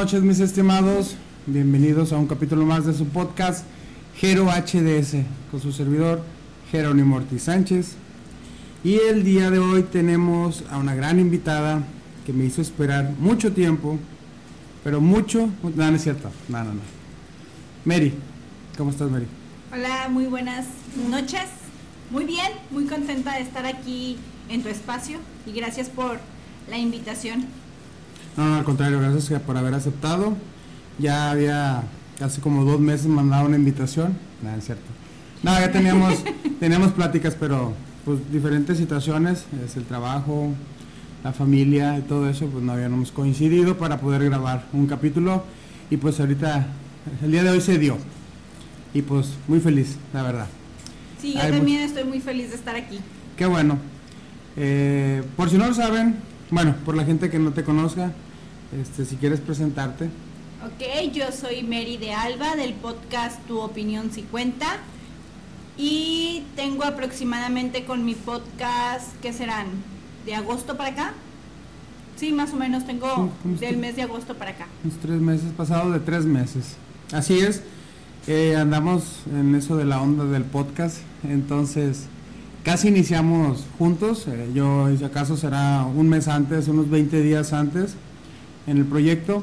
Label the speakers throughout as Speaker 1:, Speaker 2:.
Speaker 1: noches, mis estimados. Bienvenidos a un capítulo más de su podcast Gero HDS con su servidor Jerónimo Ortiz Sánchez. Y el día de hoy tenemos a una gran invitada que me hizo esperar mucho tiempo, pero mucho. No, no es cierto. No, no, no. Mary, ¿cómo estás, Mary?
Speaker 2: Hola, muy buenas noches. Muy bien, muy contenta de estar aquí en tu espacio y gracias por la invitación.
Speaker 1: No, al contrario, gracias por haber aceptado. Ya había casi como dos meses mandado una invitación. Nada, es cierto. No, ya teníamos, teníamos pláticas, pero pues diferentes situaciones, es el trabajo, la familia y todo eso, pues no habíamos coincidido para poder grabar un capítulo y pues ahorita, el día de hoy se dio. Y pues muy feliz, la verdad.
Speaker 2: Sí, yo también estoy muy feliz de estar aquí.
Speaker 1: Qué bueno. Eh, por si no lo saben, bueno, por la gente que no te conozca, este, si quieres presentarte.
Speaker 2: Ok, yo soy Mary de Alba del podcast Tu Opinión si cuenta y tengo aproximadamente con mi podcast, ¿qué serán? ¿De agosto para acá? Sí, más o menos tengo del mes de agosto para acá.
Speaker 1: Unos tres meses, pasado de tres meses. Así es, eh, andamos en eso de la onda del podcast, entonces casi iniciamos juntos, eh, yo si acaso será un mes antes, unos 20 días antes en el proyecto,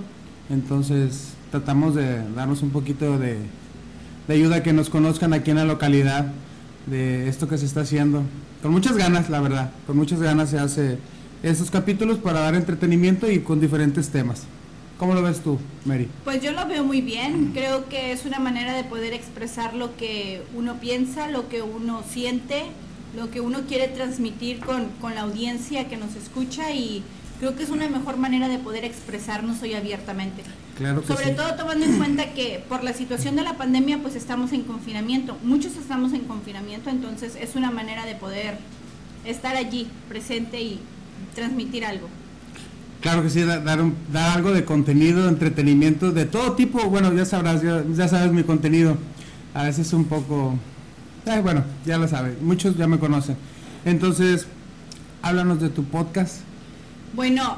Speaker 1: entonces tratamos de darnos un poquito de, ayuda que nos conozcan aquí en la localidad de esto que se está haciendo. Con muchas ganas, la verdad, con muchas ganas se hace estos capítulos para dar entretenimiento y con diferentes temas. ¿Cómo lo ves tú, Mary?
Speaker 2: Pues yo lo veo muy bien. Creo que es una manera de poder expresar lo que uno piensa, lo que uno siente, lo que uno quiere transmitir con, con la audiencia que nos escucha y creo que es una mejor manera de poder expresarnos hoy abiertamente.
Speaker 1: Claro que
Speaker 2: Sobre todo tomando en cuenta que por la situación de la pandemia pues estamos en confinamiento, muchos estamos en confinamiento, entonces es una manera de poder estar allí presente y transmitir algo.
Speaker 1: Claro que sí, dar, dar algo de contenido, entretenimiento, de todo tipo. Bueno, ya sabrás, ya, sabes mi contenido. A veces un poco... Eh, bueno, ya lo sabes, muchos ya me conocen. Entonces, háblanos de tu podcast.
Speaker 2: Bueno,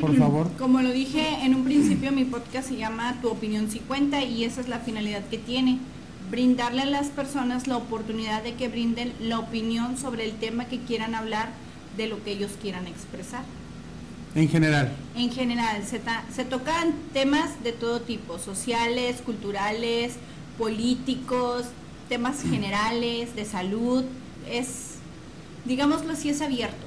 Speaker 1: por favor.
Speaker 2: Como lo dije en un principio, mi podcast se llama Tu opinión si cuenta y esa es la finalidad que tiene. Brindarle a las personas la oportunidad de que brinden la opinión sobre el tema que quieran hablar, de lo que ellos quieran expresar.
Speaker 1: En general.
Speaker 2: En general, se, se tocan temas de todo tipo, sociales, culturales, políticos, temas generales, de salud. Es, digámoslo así, es abierto.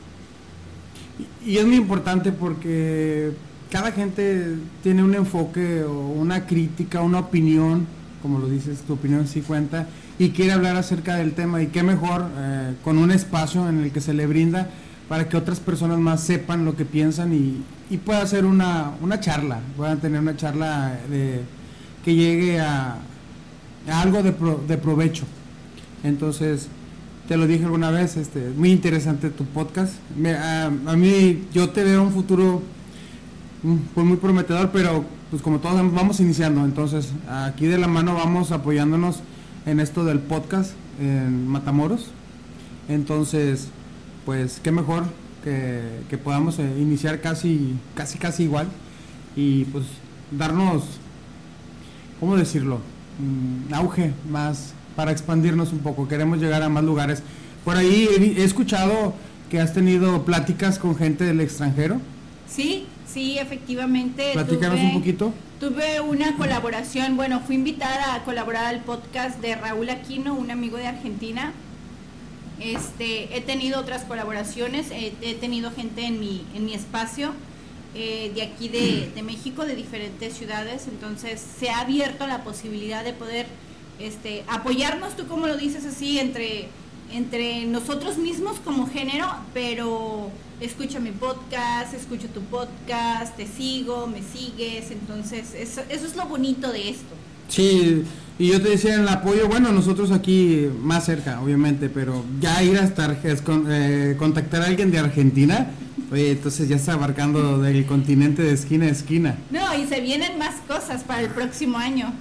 Speaker 1: Y, es muy importante porque cada gente tiene un enfoque o una crítica, una opinión, como lo dices, tu opinión sí cuenta, y quiere hablar acerca del tema. Y qué mejor eh, con un espacio en el que se le brinda para que otras personas más sepan lo que piensan y, y pueda hacer una, una, charla, puedan tener una charla de, que llegue a, algo de, de, provecho. Entonces, te lo dije alguna vez, este, muy interesante tu podcast. a, mí, yo te veo un futuro pues muy prometedor, pero pues como todos vamos iniciando, entonces aquí de la mano vamos apoyándonos en esto del podcast en Matamoros. Entonces, pues qué mejor que, podamos eh, iniciar casi, casi, casi igual y pues darnos, ¿cómo decirlo? Mm, auge más para expandirnos un poco. Queremos llegar a más lugares. Por ahí he, escuchado que has tenido pláticas con gente del extranjero.
Speaker 2: Sí, sí, efectivamente.
Speaker 1: Platícanos un poquito.
Speaker 2: Tuve una colaboración, bueno, fui invitada a colaborar al podcast de Raúl Aquino, un amigo de Argentina, este, he tenido otras colaboraciones, he, tenido gente en mi, en mi espacio eh, de aquí de, México, de diferentes ciudades, entonces se ha abierto la posibilidad de poder este, apoyarnos, tú como lo dices así, entre, entre nosotros mismos como género, pero escucha mi podcast, escucho tu podcast, te sigo, me sigues, entonces eso, eso es lo bonito de esto.
Speaker 1: Sí, y yo te decía el apoyo, bueno, nosotros aquí más cerca, obviamente, pero ya ir a estar, eh, contactar a alguien de Argentina, oye, entonces ya está abarcando del continente de esquina a esquina.
Speaker 2: No, y se vienen más cosas para el próximo año.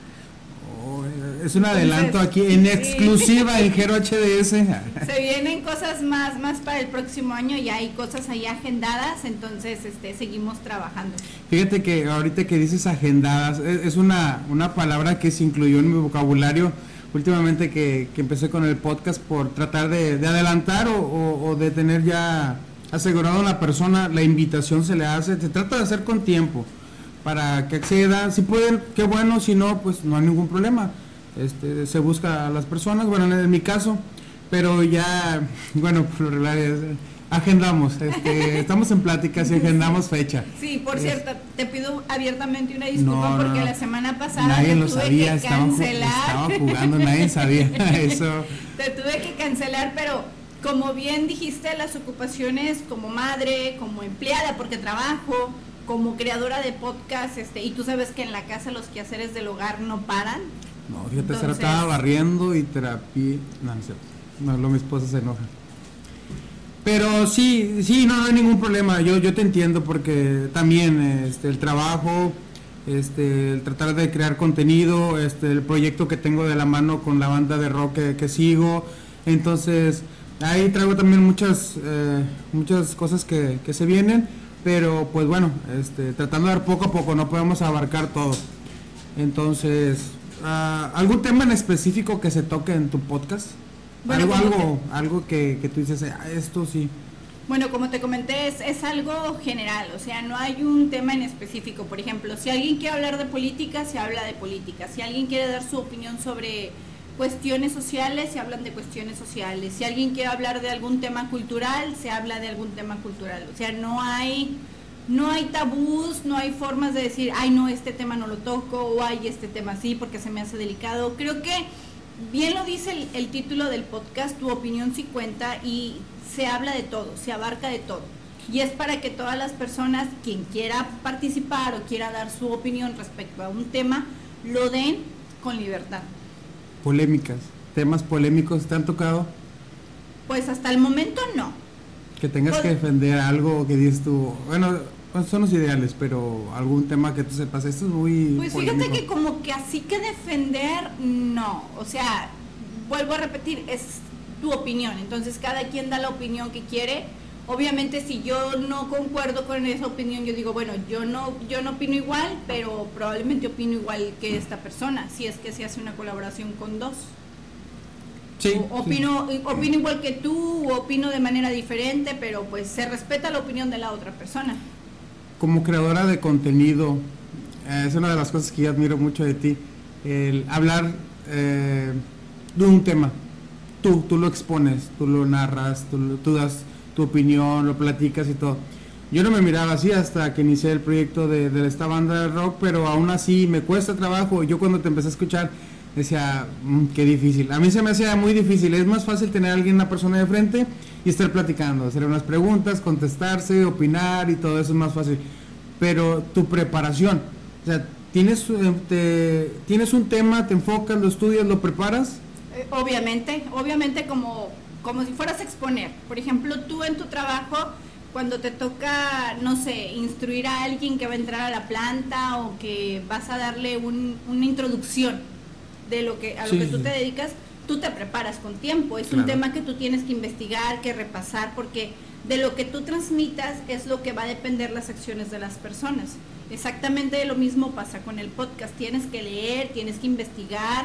Speaker 1: Oh, Es un adelanto aquí en exclusiva en Gero HDS.
Speaker 2: Se vienen cosas más, más para el próximo año y hay cosas ahí agendadas, entonces este, seguimos trabajando.
Speaker 1: Fíjate que ahorita que dices agendadas, e, es una, una palabra que se incluyó en mi vocabulario últimamente que, empecé con el podcast por tratar de, adelantar o, de tener ya asegurado a la persona, la invitación se le hace, se trata de hacer con tiempo para que acceda, si pueden, qué bueno, si no, pues no hay ningún problema. Este, se busca a las personas, bueno, en mi caso, pero ya, bueno, por lo agendamos, este, estamos en pláticas y agendamos fecha.
Speaker 2: Sí, por cierto, te pido abiertamente una disculpa porque la semana pasada
Speaker 1: nadie te tuve sabía, que cancelar. Estaba jugando, nadie sabía eso.
Speaker 2: Te tuve que cancelar, pero como bien dijiste, las ocupaciones como madre, como empleada, porque trabajo, como creadora de podcast, este, y tú sabes que en la casa los quehaceres del hogar no paran.
Speaker 1: No, fíjate, se estaba barriendo y terapia. No, no es cierto. No, lo mi esposa se enoja. Pero sí, sí, no, hay ningún problema. Yo, yo te entiendo porque también este, el trabajo, este, el tratar de crear contenido, este, el proyecto que tengo de la mano con la banda de rock que, sigo. Entonces, ahí traigo también muchas, eh, muchas cosas que, se vienen, pero pues bueno, este, tratando de dar poco a poco, no podemos abarcar todo. Entonces, ah, ¿algún tema en específico que se toque en tu podcast? algo, algo, algo que, que, tú dices, ah, esto sí.
Speaker 2: Bueno, como te comenté, es, es, algo general, o sea, no hay un tema en específico. Por ejemplo, si alguien quiere hablar de política, se habla de política. Si alguien quiere dar su opinión sobre cuestiones sociales, se hablan de cuestiones sociales. Si alguien quiere hablar de algún tema cultural, se habla de algún tema cultural. O sea, no hay, no hay tabús, no hay formas de decir, ay, no, este tema no lo toco, o ay, este tema sí, porque se me hace delicado. Creo que bien lo dice el, título del podcast, tu opinión sí cuenta y se habla de todo, se abarca de todo. Y es para que todas las personas, quien quiera participar o quiera dar su opinión respecto a un tema, lo den con libertad.
Speaker 1: Polémicas, temas polémicos, ¿te han tocado?
Speaker 2: Pues hasta el momento no.
Speaker 1: Que tengas que defender algo que dices tú, bueno, son los ideales, pero algún tema que tú sepas, esto es muy...
Speaker 2: Pues fíjate que como que así que defender, no. O sea, vuelvo a repetir, es tu opinión. Entonces cada quien da la opinión que quiere. Obviamente si yo no concuerdo con esa opinión, yo digo, bueno, yo no, yo no opino igual, pero probablemente opino igual que esta persona, si es que se hace una colaboración con dos.
Speaker 1: Sí,
Speaker 2: opino, opino igual que tú, opino de manera diferente, pero pues se respeta la opinión de la otra persona
Speaker 1: como creadora de contenido, eh, es una de las cosas que yo admiro mucho de ti, el hablar eh, de un tema. Tú, tú lo expones, tú lo narras, tú, tú, das tu opinión, lo platicas y todo. Yo no me miraba así hasta que inicié el proyecto de, esta banda de rock, pero aún así me cuesta trabajo. Yo cuando te empecé a escuchar decía, mm, qué difícil. A mí se me hacía muy difícil. Es más fácil tener a alguien, una persona de frente y estar platicando, hacer unas preguntas, contestarse, opinar y todo eso es más fácil. Pero tu preparación, o sea, tienes, eh, tienes un tema, te enfocas, lo estudias, lo preparas.
Speaker 2: Eh, obviamente, obviamente como, como si fueras a exponer. Por ejemplo, tú en tu trabajo, cuando te toca, no sé, instruir a alguien que va a entrar a la planta o que vas a darle una introducción de lo que, a lo que tú te dedicas, tú te preparas con tiempo. Es un tema que tú tienes que investigar, que repasar, porque de lo que tú transmitas es lo que va a depender las acciones de las personas. Exactamente lo mismo pasa con el podcast. Tienes que leer, tienes que investigar,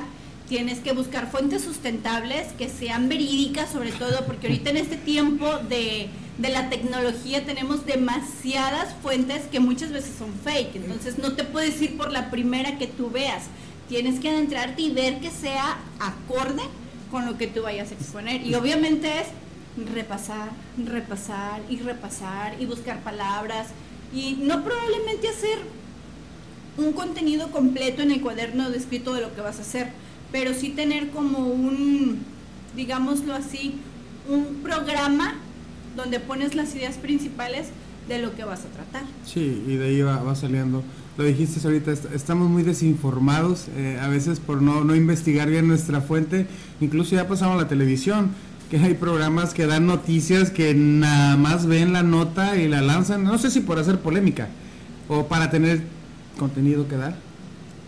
Speaker 2: tienes que buscar fuentes sustentables que sean verídicas sobre todo, porque ahorita en este tiempo de, de la tecnología tenemos demasiadas fuentes que muchas veces son fake. Entonces no te puedes ir por la primera que tú veas tienes que adentrarte y ver que sea acorde con lo que tú vayas a exponer. Y obviamente es repasar, repasar y repasar y buscar palabras y no probablemente hacer un contenido completo en el cuaderno descrito de lo que vas a hacer, pero sí tener como un, digámoslo así, un programa donde pones las ideas principales de lo que vas a tratar.
Speaker 1: Sí, y de ahí va, saliendo. Lo dijiste ahorita, estamos muy desinformados, eh, a veces por no, no investigar bien nuestra fuente, incluso ya pasamos a la televisión, que hay programas que dan noticias que nada más ven la nota y la lanzan, no sé si por hacer polémica o para tener contenido que dar,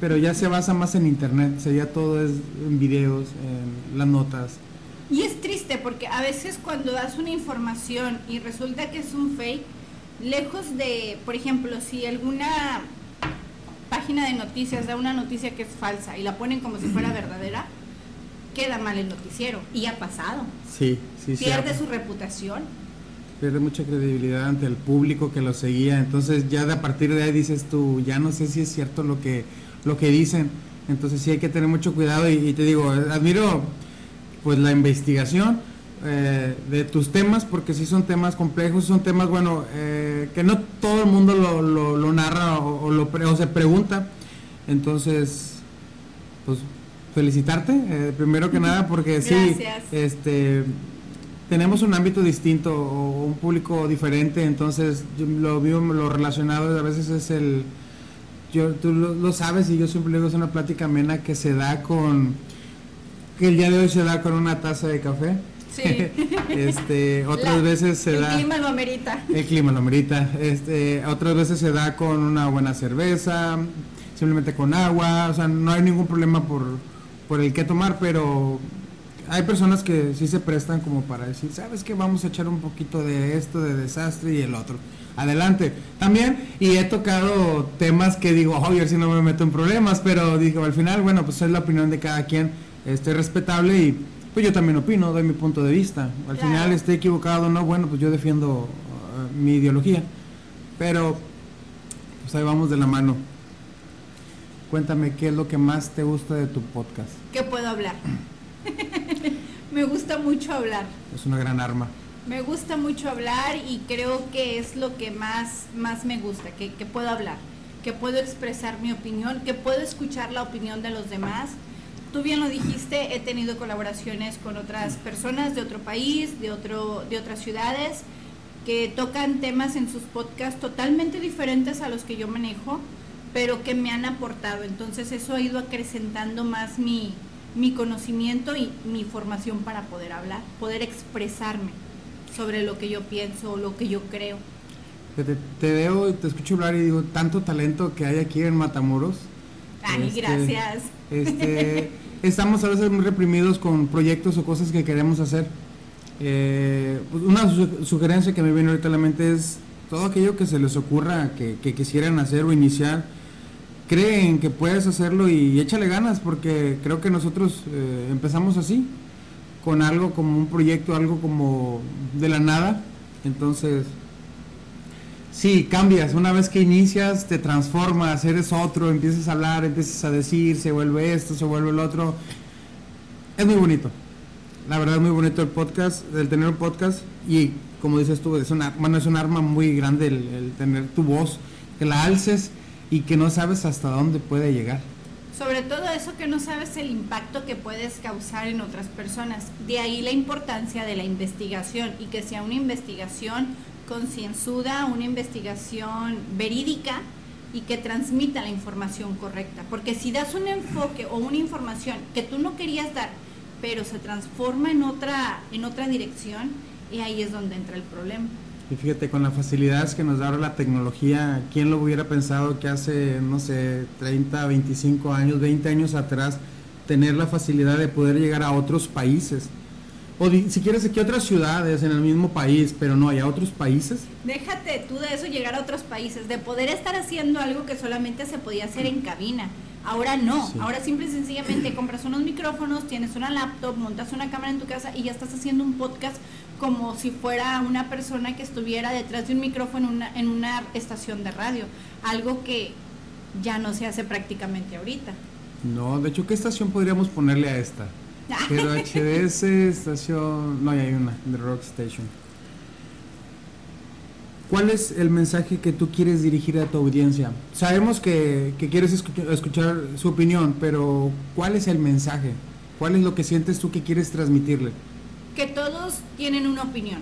Speaker 1: pero ya se basa más en internet, o sea, ya todo es en videos, en las notas.
Speaker 2: Y es triste porque a veces cuando das una información y resulta que es un fake, lejos de, por ejemplo, si alguna página de noticias da una noticia que es falsa y la ponen como si fuera verdadera, queda mal el noticiero. Y ha pasado.
Speaker 1: Sí, sí, sí.
Speaker 2: Pierde su reputación.
Speaker 1: Pierde mucha credibilidad ante el público que lo seguía. Entonces ya de a partir de ahí dices tú, ya no sé si es cierto lo que, lo que dicen. Entonces sí hay que tener mucho cuidado y, y te digo, admiro pues la investigación eh, de tus temas, porque sí son temas complejos, son temas, bueno, eh, que no todo el mundo lo, lo, narra o, lo o se pregunta. Entonces, pues felicitarte, eh, primero que nada, porque sí, este tenemos un ámbito distinto o un público diferente, entonces yo lo veo lo relacionado a veces es el yo tú lo, lo sabes y yo siempre digo es una plática amena que se da con que el día de hoy se da con una taza de café Sí. este, otras veces se da.
Speaker 2: El clima lo amerita.
Speaker 1: El clima lo amerita. Este, otras veces se da con una buena cerveza, simplemente con agua. O sea, no hay ningún problema por, por el que tomar, pero hay personas que sí se prestan como para decir, ¿sabes qué? Vamos a echar un poquito de esto, de desastre y el otro. Adelante. También, y he tocado temas que digo, oye, si no me meto en problemas, pero digo, al final, bueno, pues es la opinión de cada quien, este, respetable y pues yo también opino, doy mi punto de vista. Al final esté equivocado o no, bueno, pues yo defiendo uh, mi ideología. Pero, pues ahí vamos de la mano. Cuéntame, ¿qué es lo que más te gusta de tu podcast?
Speaker 2: ¿Qué puedo hablar? me gusta mucho hablar.
Speaker 1: Es una gran arma.
Speaker 2: Me gusta mucho hablar y creo que es lo que más, más me gusta, que, que puedo hablar, que puedo expresar mi opinión, que puedo escuchar la opinión de los demás tú bien lo dijiste, he tenido colaboraciones con otras personas de otro país, de, otro, de otras ciudades, que tocan temas en sus podcasts totalmente diferentes a los que yo manejo, pero que me han aportado. Entonces eso ha ido acrecentando más mi, mi conocimiento y mi formación para poder hablar, poder expresarme sobre lo que yo pienso o lo que yo creo.
Speaker 1: Te, te veo te escucho hablar y digo, tanto talento que hay aquí en Matamoros.
Speaker 2: Ay, este, gracias.
Speaker 1: Este, estamos a veces muy reprimidos con proyectos o cosas que queremos hacer. Eh, pues una sugerencia que me viene ahorita a la mente es todo aquello que se les ocurra que, quisieran hacer o iniciar, creen que puedes hacerlo y échale ganas porque creo que nosotros eh, empezamos así, con algo como un proyecto, algo como de la nada. Entonces, Sí, cambias. Una vez que inicias, te transformas, eres otro, empiezas a hablar, empiezas a decir, se vuelve esto, se vuelve el otro. Es muy bonito. La verdad es muy bonito el podcast, el tener un podcast y como dices tú, es una, es un arma muy grande el, el tener tu voz, que la alces y que no sabes hasta dónde puede llegar.
Speaker 2: Sobre todo eso que no sabes el impacto que puedes causar en otras personas. De ahí la importancia de la investigación y que sea una investigación concienzuda, una investigación verídica y que transmita la información correcta. Porque si das un enfoque o una información que tú no querías dar, pero se transforma en otra, en otra dirección, y ahí es donde entra el problema.
Speaker 1: Y fíjate, con las facilidades que nos da ahora la tecnología, ¿quién lo hubiera pensado que hace, no sé, 30, 25 años, 20 años atrás, tener la facilidad de poder llegar a otros países? O si quieres aquí otras ciudades en el mismo país, pero no, hay otros países.
Speaker 2: Déjate tú de eso llegar a otros países, de poder estar haciendo algo que solamente se podía hacer en cabina. Ahora no, ahora simple y sencillamente compras unos micrófonos, tienes una laptop, montas una cámara en tu casa y ya estás haciendo un podcast como si fuera una persona que estuviera detrás de un micrófono en una, en una estación de radio. Algo que ya no se hace prácticamente ahorita.
Speaker 1: No, de hecho, ¿qué estación podríamos ponerle a esta? Pero HDS, estación. No, hay una, The Rock Station. ¿Cuál es el mensaje que tú quieres dirigir a tu audiencia? Sabemos que, quieres escuchar, su opinión, pero ¿cuál es el mensaje? ¿Cuál es lo que sientes tú que quieres transmitirle?
Speaker 2: Que todos tienen una opinión.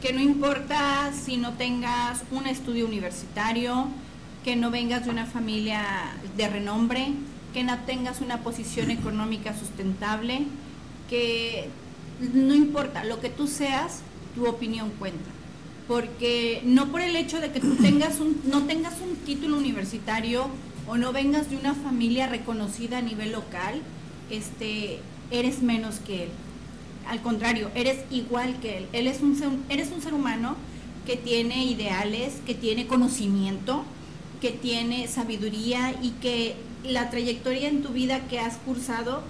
Speaker 2: Que no importa si no tengas un estudio universitario, que no vengas de una familia de renombre, que no tengas una posición económica sustentable, que no importa, lo que tú seas, tu opinión cuenta. Porque no por el hecho de que tú tengas un, no tengas un título universitario o no vengas de una familia reconocida a nivel local, este, eres menos que él. Al contrario, eres igual que él. Él es un eres un ser humano que tiene ideales, que tiene conocimiento, que tiene sabiduría y que la trayectoria en tu vida que has cursado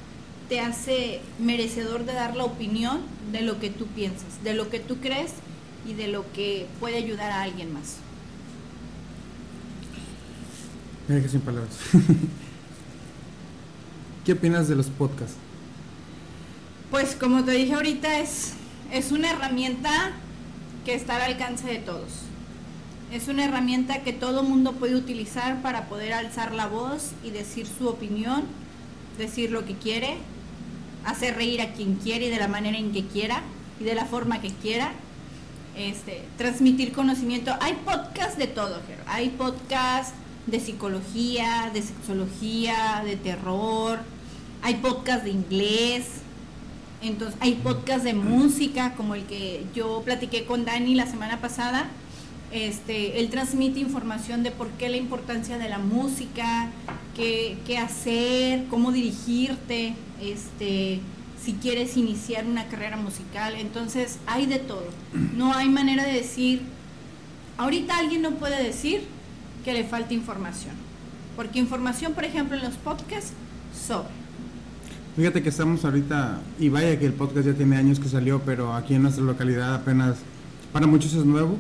Speaker 2: te hace merecedor de dar la opinión de lo que tú piensas, de lo que tú crees y de lo que puede ayudar a alguien más.
Speaker 1: Mira que sin palabras. ¿Qué opinas de los podcasts?
Speaker 2: Pues como te dije ahorita, es, es una herramienta que está al alcance de todos. Es una herramienta que todo mundo puede utilizar para poder alzar la voz y decir su opinión, decir lo que quiere, hacer reír a quien quiere y de la manera en que quiera y de la forma que quiera. Este, transmitir conocimiento. Hay podcasts de todo, hay podcasts de psicología, de sexología, de terror, hay podcasts de inglés, entonces hay podcasts de música, como el que yo platiqué con Dani la semana pasada. Este, él transmite información de por qué la importancia de la música, qué, qué hacer, cómo dirigirte, este, si quieres iniciar una carrera musical. Entonces hay de todo. No hay manera de decir, ahorita alguien no puede decir que le falta información. Porque información, por ejemplo, en los podcasts, sobre.
Speaker 1: Fíjate que estamos ahorita, y vaya que el podcast ya tiene años que salió, pero aquí en nuestra localidad apenas, para muchos es nuevo.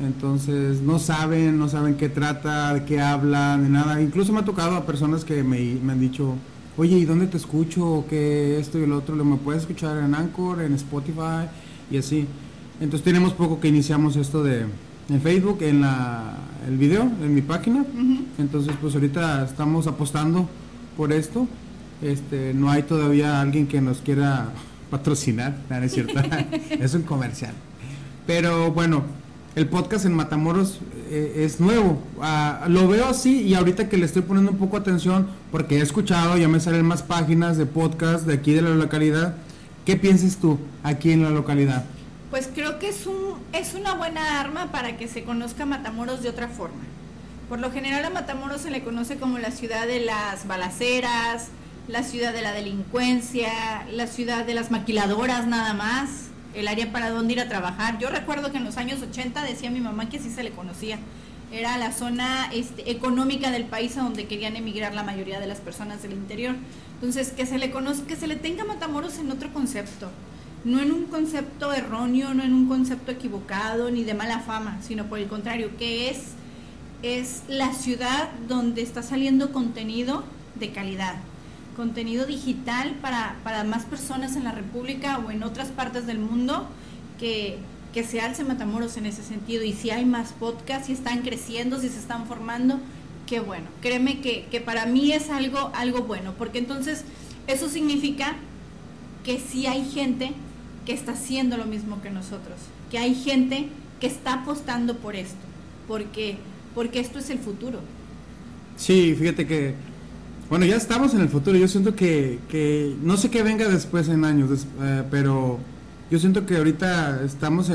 Speaker 1: Entonces no saben, no saben qué trata, de qué hablan, de nada. Incluso me ha tocado a personas que me, me han dicho, oye, ¿y dónde te escucho? ¿Qué esto y el otro? ¿Me puedes escuchar en Anchor, en Spotify? Y así. Entonces tenemos poco que iniciamos esto de, en Facebook, en la, el video, en mi página. Entonces, pues ahorita estamos apostando por esto. Este, no hay todavía alguien que nos quiera patrocinar, ¿no es cierto? es un comercial. Pero bueno, el podcast en Matamoros eh, es nuevo. Ah, lo veo así y ahorita que le estoy poniendo un poco atención, porque he escuchado, ya me salen más páginas de podcast de aquí de la localidad. ¿Qué piensas tú aquí en la localidad?
Speaker 2: pues creo que es, un, es una buena arma para que se conozca Matamoros de otra forma. Por lo general a Matamoros se le conoce como la ciudad de las balaceras, la ciudad de la delincuencia, la ciudad de las maquiladoras nada más, el área para donde ir a trabajar. Yo recuerdo que en los años 80 decía mi mamá que así se le conocía. Era la zona este, económica del país a donde querían emigrar la mayoría de las personas del interior. Entonces, que se le conozca, que se le tenga Matamoros en otro concepto no en un concepto erróneo, no en un concepto equivocado ni de mala fama, sino por el contrario, que es, es la ciudad donde está saliendo contenido de calidad, contenido digital para, para más personas en la República o en otras partes del mundo que, que se alce Matamoros en ese sentido. Y si hay más podcasts, si están creciendo, si se están formando, qué bueno. Créeme que, que para mí es algo, algo bueno, porque entonces eso significa que sí hay gente que está haciendo lo mismo que nosotros, que hay gente que está apostando por esto, porque, porque esto es el futuro.
Speaker 1: Sí, fíjate que, bueno, ya estamos en el futuro, yo siento que, que no sé qué venga después en años, eh, pero yo siento que ahorita estamos eh,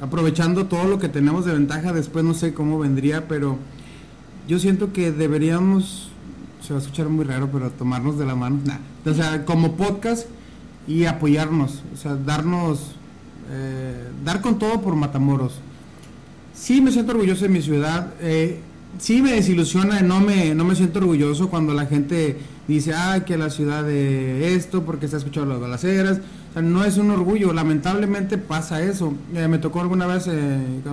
Speaker 1: aprovechando todo lo que tenemos de ventaja, después no sé cómo vendría, pero yo siento que deberíamos, se va a escuchar muy raro, pero tomarnos de la mano, o sea, como podcast y apoyarnos, o sea, darnos, eh, dar con todo por Matamoros. Sí me siento orgulloso de mi ciudad, eh, sí me desilusiona, no me, no me siento orgulloso cuando la gente dice, ah, que la ciudad de esto, porque se ha escuchado las balaceras, o sea, no es un orgullo, lamentablemente pasa eso. Eh, me tocó alguna vez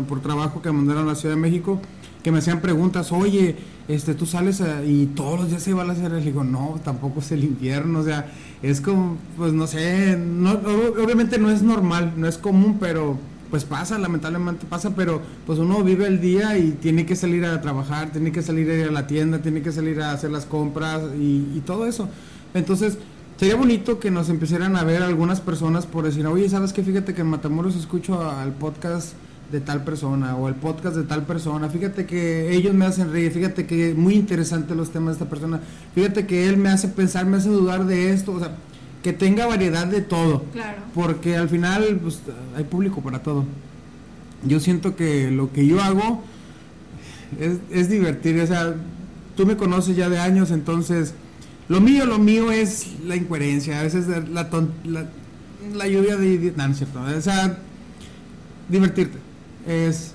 Speaker 1: por trabajo que mandaron a la Ciudad de México, que me hacían preguntas, oye, este, tú sales y todos los días se va a hacer, digo, no, tampoco es el infierno, o sea, es como, pues no sé, no, obviamente no es normal, no es común, pero pues pasa, lamentablemente pasa, pero pues uno vive el día y tiene que salir a trabajar, tiene que salir a ir a la tienda, tiene que salir a hacer las compras y, todo eso. Entonces, sería bonito que nos empezaran a ver algunas personas por decir, oye, ¿sabes qué? Fíjate que en Matamoros escucho al podcast de tal persona o el podcast de tal persona, fíjate que ellos me hacen reír, fíjate que muy interesante los temas de esta persona, fíjate que él me hace pensar, me hace dudar de esto, o sea, que tenga variedad de todo,
Speaker 2: claro.
Speaker 1: porque al final pues, hay público para todo. Yo siento que lo que yo hago es, es divertir, o sea, tú me conoces ya de años, entonces lo mío, lo mío es la incoherencia, a veces la, la, la lluvia de... No, no es cierto, o sea, divertirte. Es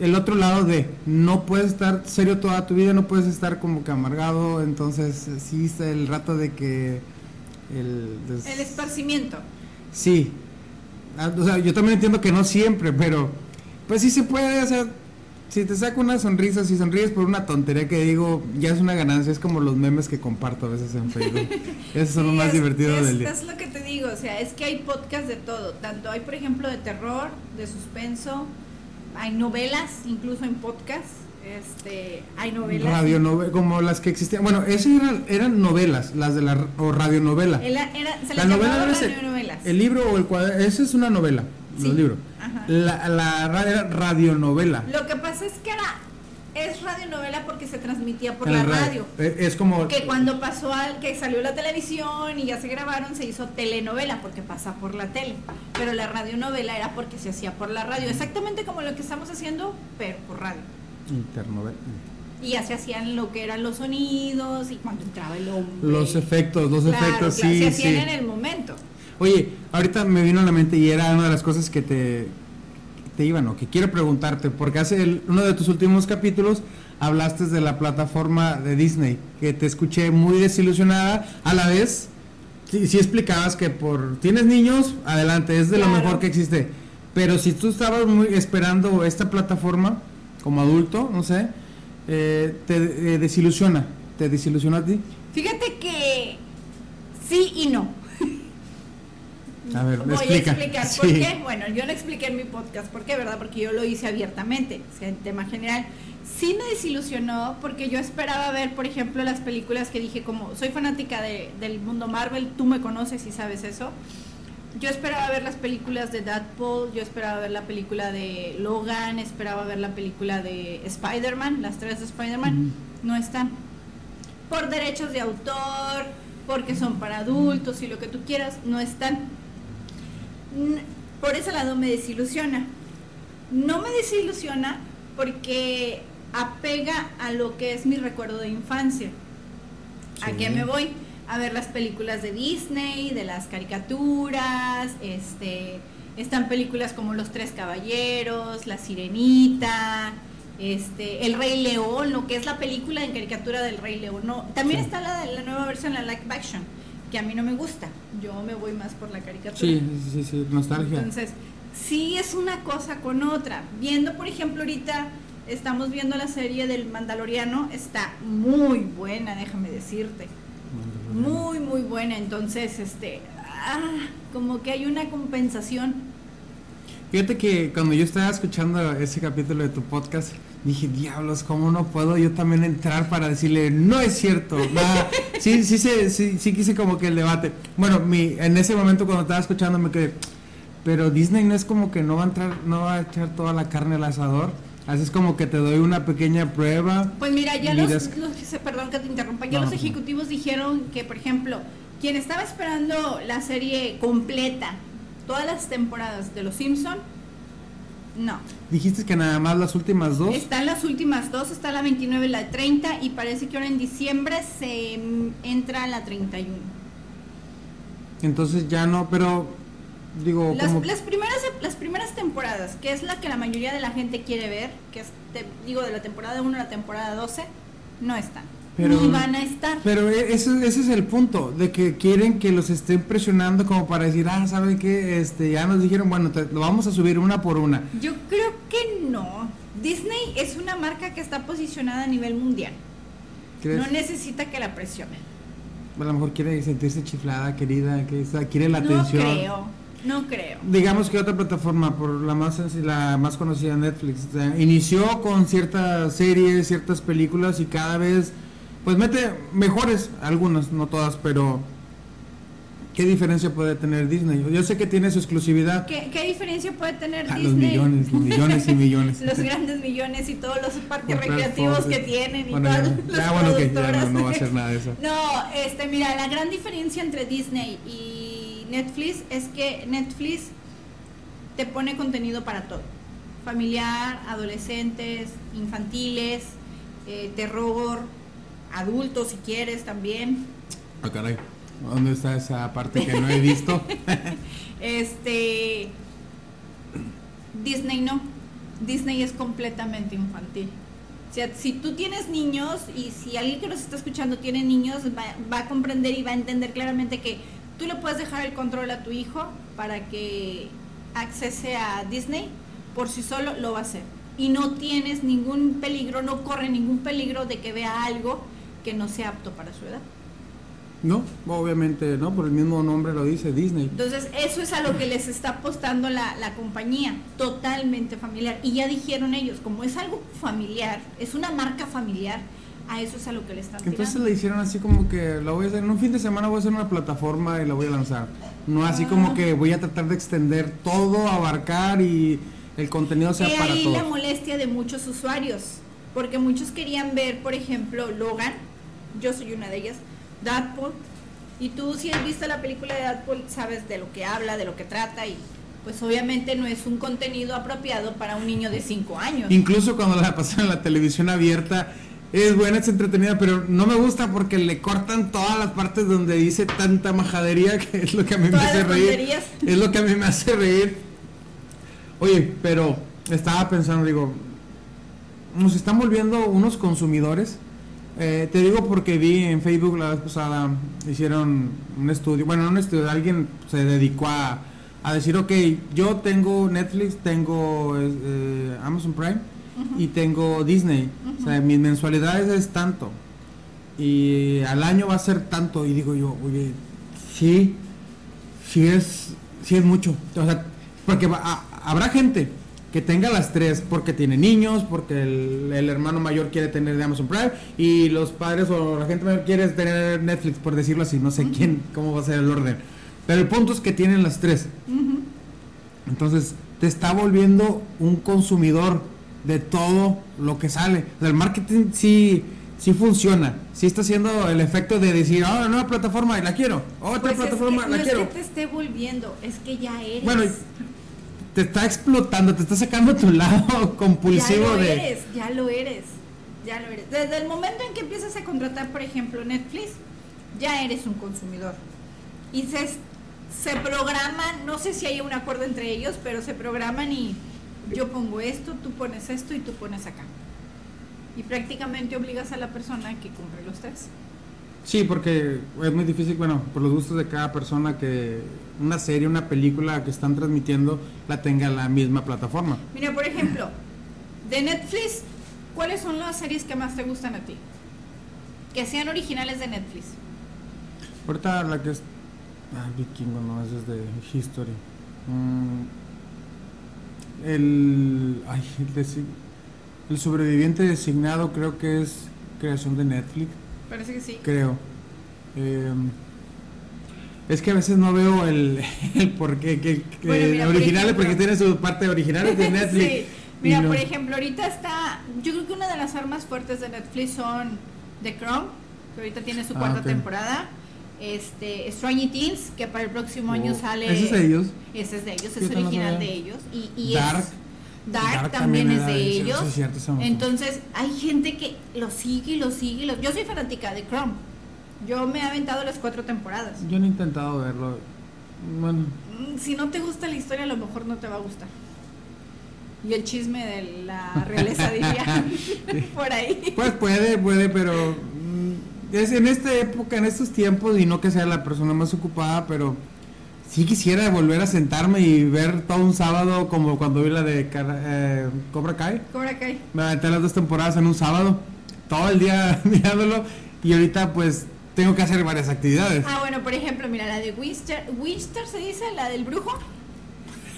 Speaker 1: el otro lado de no puedes estar serio toda tu vida, no puedes estar como que amargado, entonces sí el rato de que
Speaker 2: el, el esparcimiento.
Speaker 1: Sí, ah, o sea, yo también entiendo que no siempre, pero pues sí se puede, o sea, si te saco una sonrisa, si sonríes por una tontería que digo, ya es una ganancia, es como los memes que comparto a veces en Facebook. Esos son los más divertidos del día.
Speaker 2: Es lo que te digo, o sea, es que hay podcast de todo, tanto hay por ejemplo de terror, de suspenso, hay novelas, incluso en podcast. Este, hay novelas.
Speaker 1: Radio como las que existían. Bueno, esas eran, eran novelas, las de la o radionovela.
Speaker 2: Era, se la novela radionovelas.
Speaker 1: El, libro o el cuadro, esa es una novela, los libros. La, la era radionovela.
Speaker 2: Lo que pasa es que era es radionovela porque se transmitía por la radio.
Speaker 1: Eh, es como
Speaker 2: que cuando pasó al que salió la televisión y ya se grabaron se hizo telenovela porque pasa por la tele, pero la radionovela era porque se hacía por la radio, exactamente como lo que estamos haciendo, pero por radio.
Speaker 1: Internovela.
Speaker 2: Y ya se hacían lo que eran los sonidos y cuando entraba el hombre.
Speaker 1: Los efectos, los efectos, sí,
Speaker 2: se hacían en el momento.
Speaker 1: Oye, ahorita me vino a la mente y era una de las cosas que te te iban o que quiero preguntarte, porque hace uno de tus últimos capítulos hablaste de la plataforma de Disney, que te escuché muy desilusionada, a la vez sí, explicabas que por tienes niños, adelante, es de lo mejor que existe. Pero si tú estabas muy esperando esta plataforma como adulto, no sé, eh, te eh, desilusiona, ¿te desilusiona a ti?
Speaker 2: Fíjate que sí y no.
Speaker 1: A ver,
Speaker 2: Voy a explicar por qué. Bueno, yo lo expliqué en mi podcast. ¿Por qué? ¿Verdad? Porque yo lo hice abiertamente, en tema general. Sí me desilusionó porque yo esperaba ver, por ejemplo, las películas que dije, como soy fanática de, del mundo Marvel, tú me conoces y sabes eso. Yo esperaba ver las películas de Deadpool, yo esperaba ver la película de Logan, esperaba ver la película de Spider-Man, las tres de Spider-Man, no están. Por derechos de autor, porque son para adultos y lo que tú quieras, no están por ese lado me desilusiona. No me desilusiona porque apega a lo que es mi recuerdo de infancia. ¿A qué me voy? A ver las películas de Disney, de las caricaturas, este, están películas como Los Tres Caballeros, La Sirenita, este, El Rey León, lo que es la película en caricatura del Rey León. No, también está la, la nueva versión, la live action que a mí no me gusta. Yo me voy más por la caricatura.
Speaker 1: Sí, sí, sí, nostalgia.
Speaker 2: Entonces, sí es una cosa con otra. Viendo, por ejemplo, ahorita estamos viendo la serie del Mandaloriano, está muy buena, déjame decirte. Muy, muy buena. Entonces, este, ah, como que hay una compensación.
Speaker 1: Fíjate que cuando yo estaba escuchando ese capítulo de tu podcast, dije, diablos, ¿cómo no puedo yo también entrar para decirle, no es cierto? sí, sí, sí, sí, quise como que el debate. Bueno, mi, en ese momento cuando estaba escuchando me quedé, pero Disney no es como que no va a entrar, no va a echar toda la carne al asador. Así es como que te doy una pequeña prueba.
Speaker 2: Pues mira, ya los, perdón que te interrumpa, ya los ejecutivos dijeron que, por ejemplo, quien estaba esperando la serie completa, todas las temporadas de Los Simpson, no.
Speaker 1: Dijiste que nada más las últimas dos.
Speaker 2: Están las últimas dos, está la 29 y la 30 y parece que ahora en diciembre se entra la 31.
Speaker 1: Entonces ya no, pero digo
Speaker 2: las, las primeras las primeras temporadas, que es la que la mayoría de la gente quiere ver, que es digo de la temporada 1 a la temporada 12, no están pero, ni van a estar.
Speaker 1: Pero e, ese, ese es el punto, de que quieren que los estén presionando como para decir, ah, ¿saben qué? Este, ya nos dijeron, bueno, lo vamos a subir una por una.
Speaker 2: Yo creo que no. Disney es una marca que está posicionada a nivel mundial. No necesita que la presionen.
Speaker 1: A lo mejor quiere sentirse chiflada, querida, que quiere la atención.
Speaker 2: No creo, no creo.
Speaker 1: Digamos que otra plataforma, por la más la más conocida, Netflix, inició con ciertas series, ciertas películas y cada vez pues mete mejores, algunas, no todas, pero ¿qué diferencia puede tener Disney? Yo sé que tiene su exclusividad.
Speaker 2: ¿Qué, diferencia puede tener
Speaker 1: Disney? Los millones, los millones y millones.
Speaker 2: los grandes millones y todos los parques recreativos que tienen y bueno,
Speaker 1: ya, bueno, que ya no, va a ser nada de eso.
Speaker 2: No, este, mira, la gran diferencia entre Disney y Netflix es que Netflix te pone contenido para todo. Familiar, adolescentes, infantiles, eh, terror, adultos si quieres también.
Speaker 1: Ah, caray. ¿Dónde está esa parte que no he visto?
Speaker 2: este Disney no. Disney es completamente infantil. O sea, si tú tienes niños y si alguien que nos está escuchando tiene niños, va, va, a comprender y va a entender claramente que tú le puedes dejar el control a tu hijo para que accese a Disney, por sí solo lo va a hacer. Y no tienes ningún peligro, no corre ningún peligro de que vea algo que no sea apto para su edad.
Speaker 1: No, obviamente no, por el mismo nombre lo dice Disney.
Speaker 2: Entonces, eso es a lo que les está apostando la, la, compañía, totalmente familiar. Y ya dijeron ellos, como es algo familiar, es una marca familiar, a eso es a lo que le están
Speaker 1: Entonces le hicieron así como que la voy a hacer, en un fin de semana voy a hacer una plataforma y la voy a lanzar. No así
Speaker 2: Ah.
Speaker 1: como que voy a tratar de extender todo, abarcar y el contenido sea
Speaker 2: He
Speaker 1: para
Speaker 2: ahí
Speaker 1: todos.
Speaker 2: la molestia de muchos usuarios, porque muchos querían ver, por ejemplo, Logan, yo soy una de ellas, Deadpool, y tú si has visto la película de Deadpool sabes de lo que habla, de lo que trata y pues obviamente no es un contenido apropiado para un niño de 5 años.
Speaker 1: Incluso cuando la pasan en la televisión abierta, es buena, es entretenida, pero no me gusta porque le cortan todas las partes donde dice tanta majadería que es lo que a mí
Speaker 2: Todas
Speaker 1: me hace reír.
Speaker 2: tonterías.
Speaker 1: Es lo que a mí me hace reír. Oye, pero estaba pensando, digo, nos están volviendo unos consumidores. Eh, te digo porque vi en Facebook la vez pasada, hicieron un estudio, bueno, no un estudio, alguien se dedicó a, a decir, ok, yo tengo Netflix, tengo eh, Amazon Prime y tengo Disney. O sea, mis mensualidades es tanto. Y al año va a ser tanto. Y digo yo, oye, sí, sí es, sí es mucho. O sea, porque va- a- habrá gente que tenga las tres porque tiene niños, porque el, el hermano mayor quiere tener de Amazon Prime y los padres o la gente mayor quiere tener Netflix, por decirlo así. No sé quién, cómo va a ser el orden. Pero el punto es que tienen las tres. Entonces, te está volviendo un consumidor de todo lo que sale. O sea, el marketing sí, sí funciona. Sí está haciendo el efecto de decir, ah, una nueva plataforma y la quiero. Otra
Speaker 2: Pues es
Speaker 1: plataforma
Speaker 2: que
Speaker 1: la
Speaker 2: no
Speaker 1: quiero.
Speaker 2: es que te esté volviendo, es que ya eres.
Speaker 1: Bueno, te está explotando, te está sacando tu lado
Speaker 2: ya
Speaker 1: compulsivo
Speaker 2: lo
Speaker 1: de...
Speaker 2: eres, ya lo eres, ya lo eres. Desde el momento en que empiezas a contratar, por ejemplo, Netflix, ya eres un consumidor. Y se, se programan, no sé si hay un acuerdo entre ellos, pero se programan y yo pongo esto, tú pones esto y tú pones acá. Y prácticamente obligas a la persona a que compre los tres.
Speaker 1: Sí, porque es muy difícil, bueno, por los gustos de cada persona que una serie, una película que están transmitiendo la tenga en la misma plataforma.
Speaker 2: Mira, por ejemplo, de Netflix, ¿cuáles son las series que más te gustan a ti? Que sean originales de Netflix.
Speaker 1: Ahorita la que es. Ah, Vikingo, no, esa es de History. Mm, el. Ay, el, sobreviviente designado creo que es creación de Netflix,
Speaker 2: Parece que sí.
Speaker 1: creo. Em, es que a veces no veo el, el por qué, que, que
Speaker 2: Bueno, mira, por
Speaker 1: originales,
Speaker 2: ejemplo.
Speaker 1: porque tiene su parte originales de Netflix.
Speaker 2: Sí. Mira,
Speaker 1: no-
Speaker 2: por ejemplo, ahorita está, yo creo que una de las armas fuertes de Netflix son The Crown, que ahorita tiene su
Speaker 1: Ah,
Speaker 2: cuarta temporada. Este, Stranger Things, que para el próximo año sale.
Speaker 1: ese es de ellos.
Speaker 2: Ese es de ellos, es original de ellos. Y, y
Speaker 1: Dark.
Speaker 2: es. Dark,
Speaker 1: Dark
Speaker 2: también, es de
Speaker 1: de ellos,
Speaker 2: ellos.
Speaker 1: cierto.
Speaker 2: Entonces, hay gente que lo sigue y lo sigue. lo- Yo soy fanática de Crown. Yo me he aventado las cuatro temporadas.
Speaker 1: Yo no he intentado verlo. Bueno,
Speaker 2: Mm, Si no te gusta la historia, a lo mejor no te va a gustar. Y el chisme de la realeza diría por ahí.
Speaker 1: Pues puede, puede, pero es en esta época, en estos tiempos, y no que sea la persona más ocupada, pero sí quisiera volver a sentarme y ver todo un sábado como cuando vi la de eh, Cobra Kai.
Speaker 2: Cobra Kai.
Speaker 1: Me aventé las dos temporadas en un sábado, todo el día mirándolo, y ahorita pues tengo que hacer varias actividades.
Speaker 2: Ah, bueno, por ejemplo, mira, la de Winster, Winster se dice, la del brujo.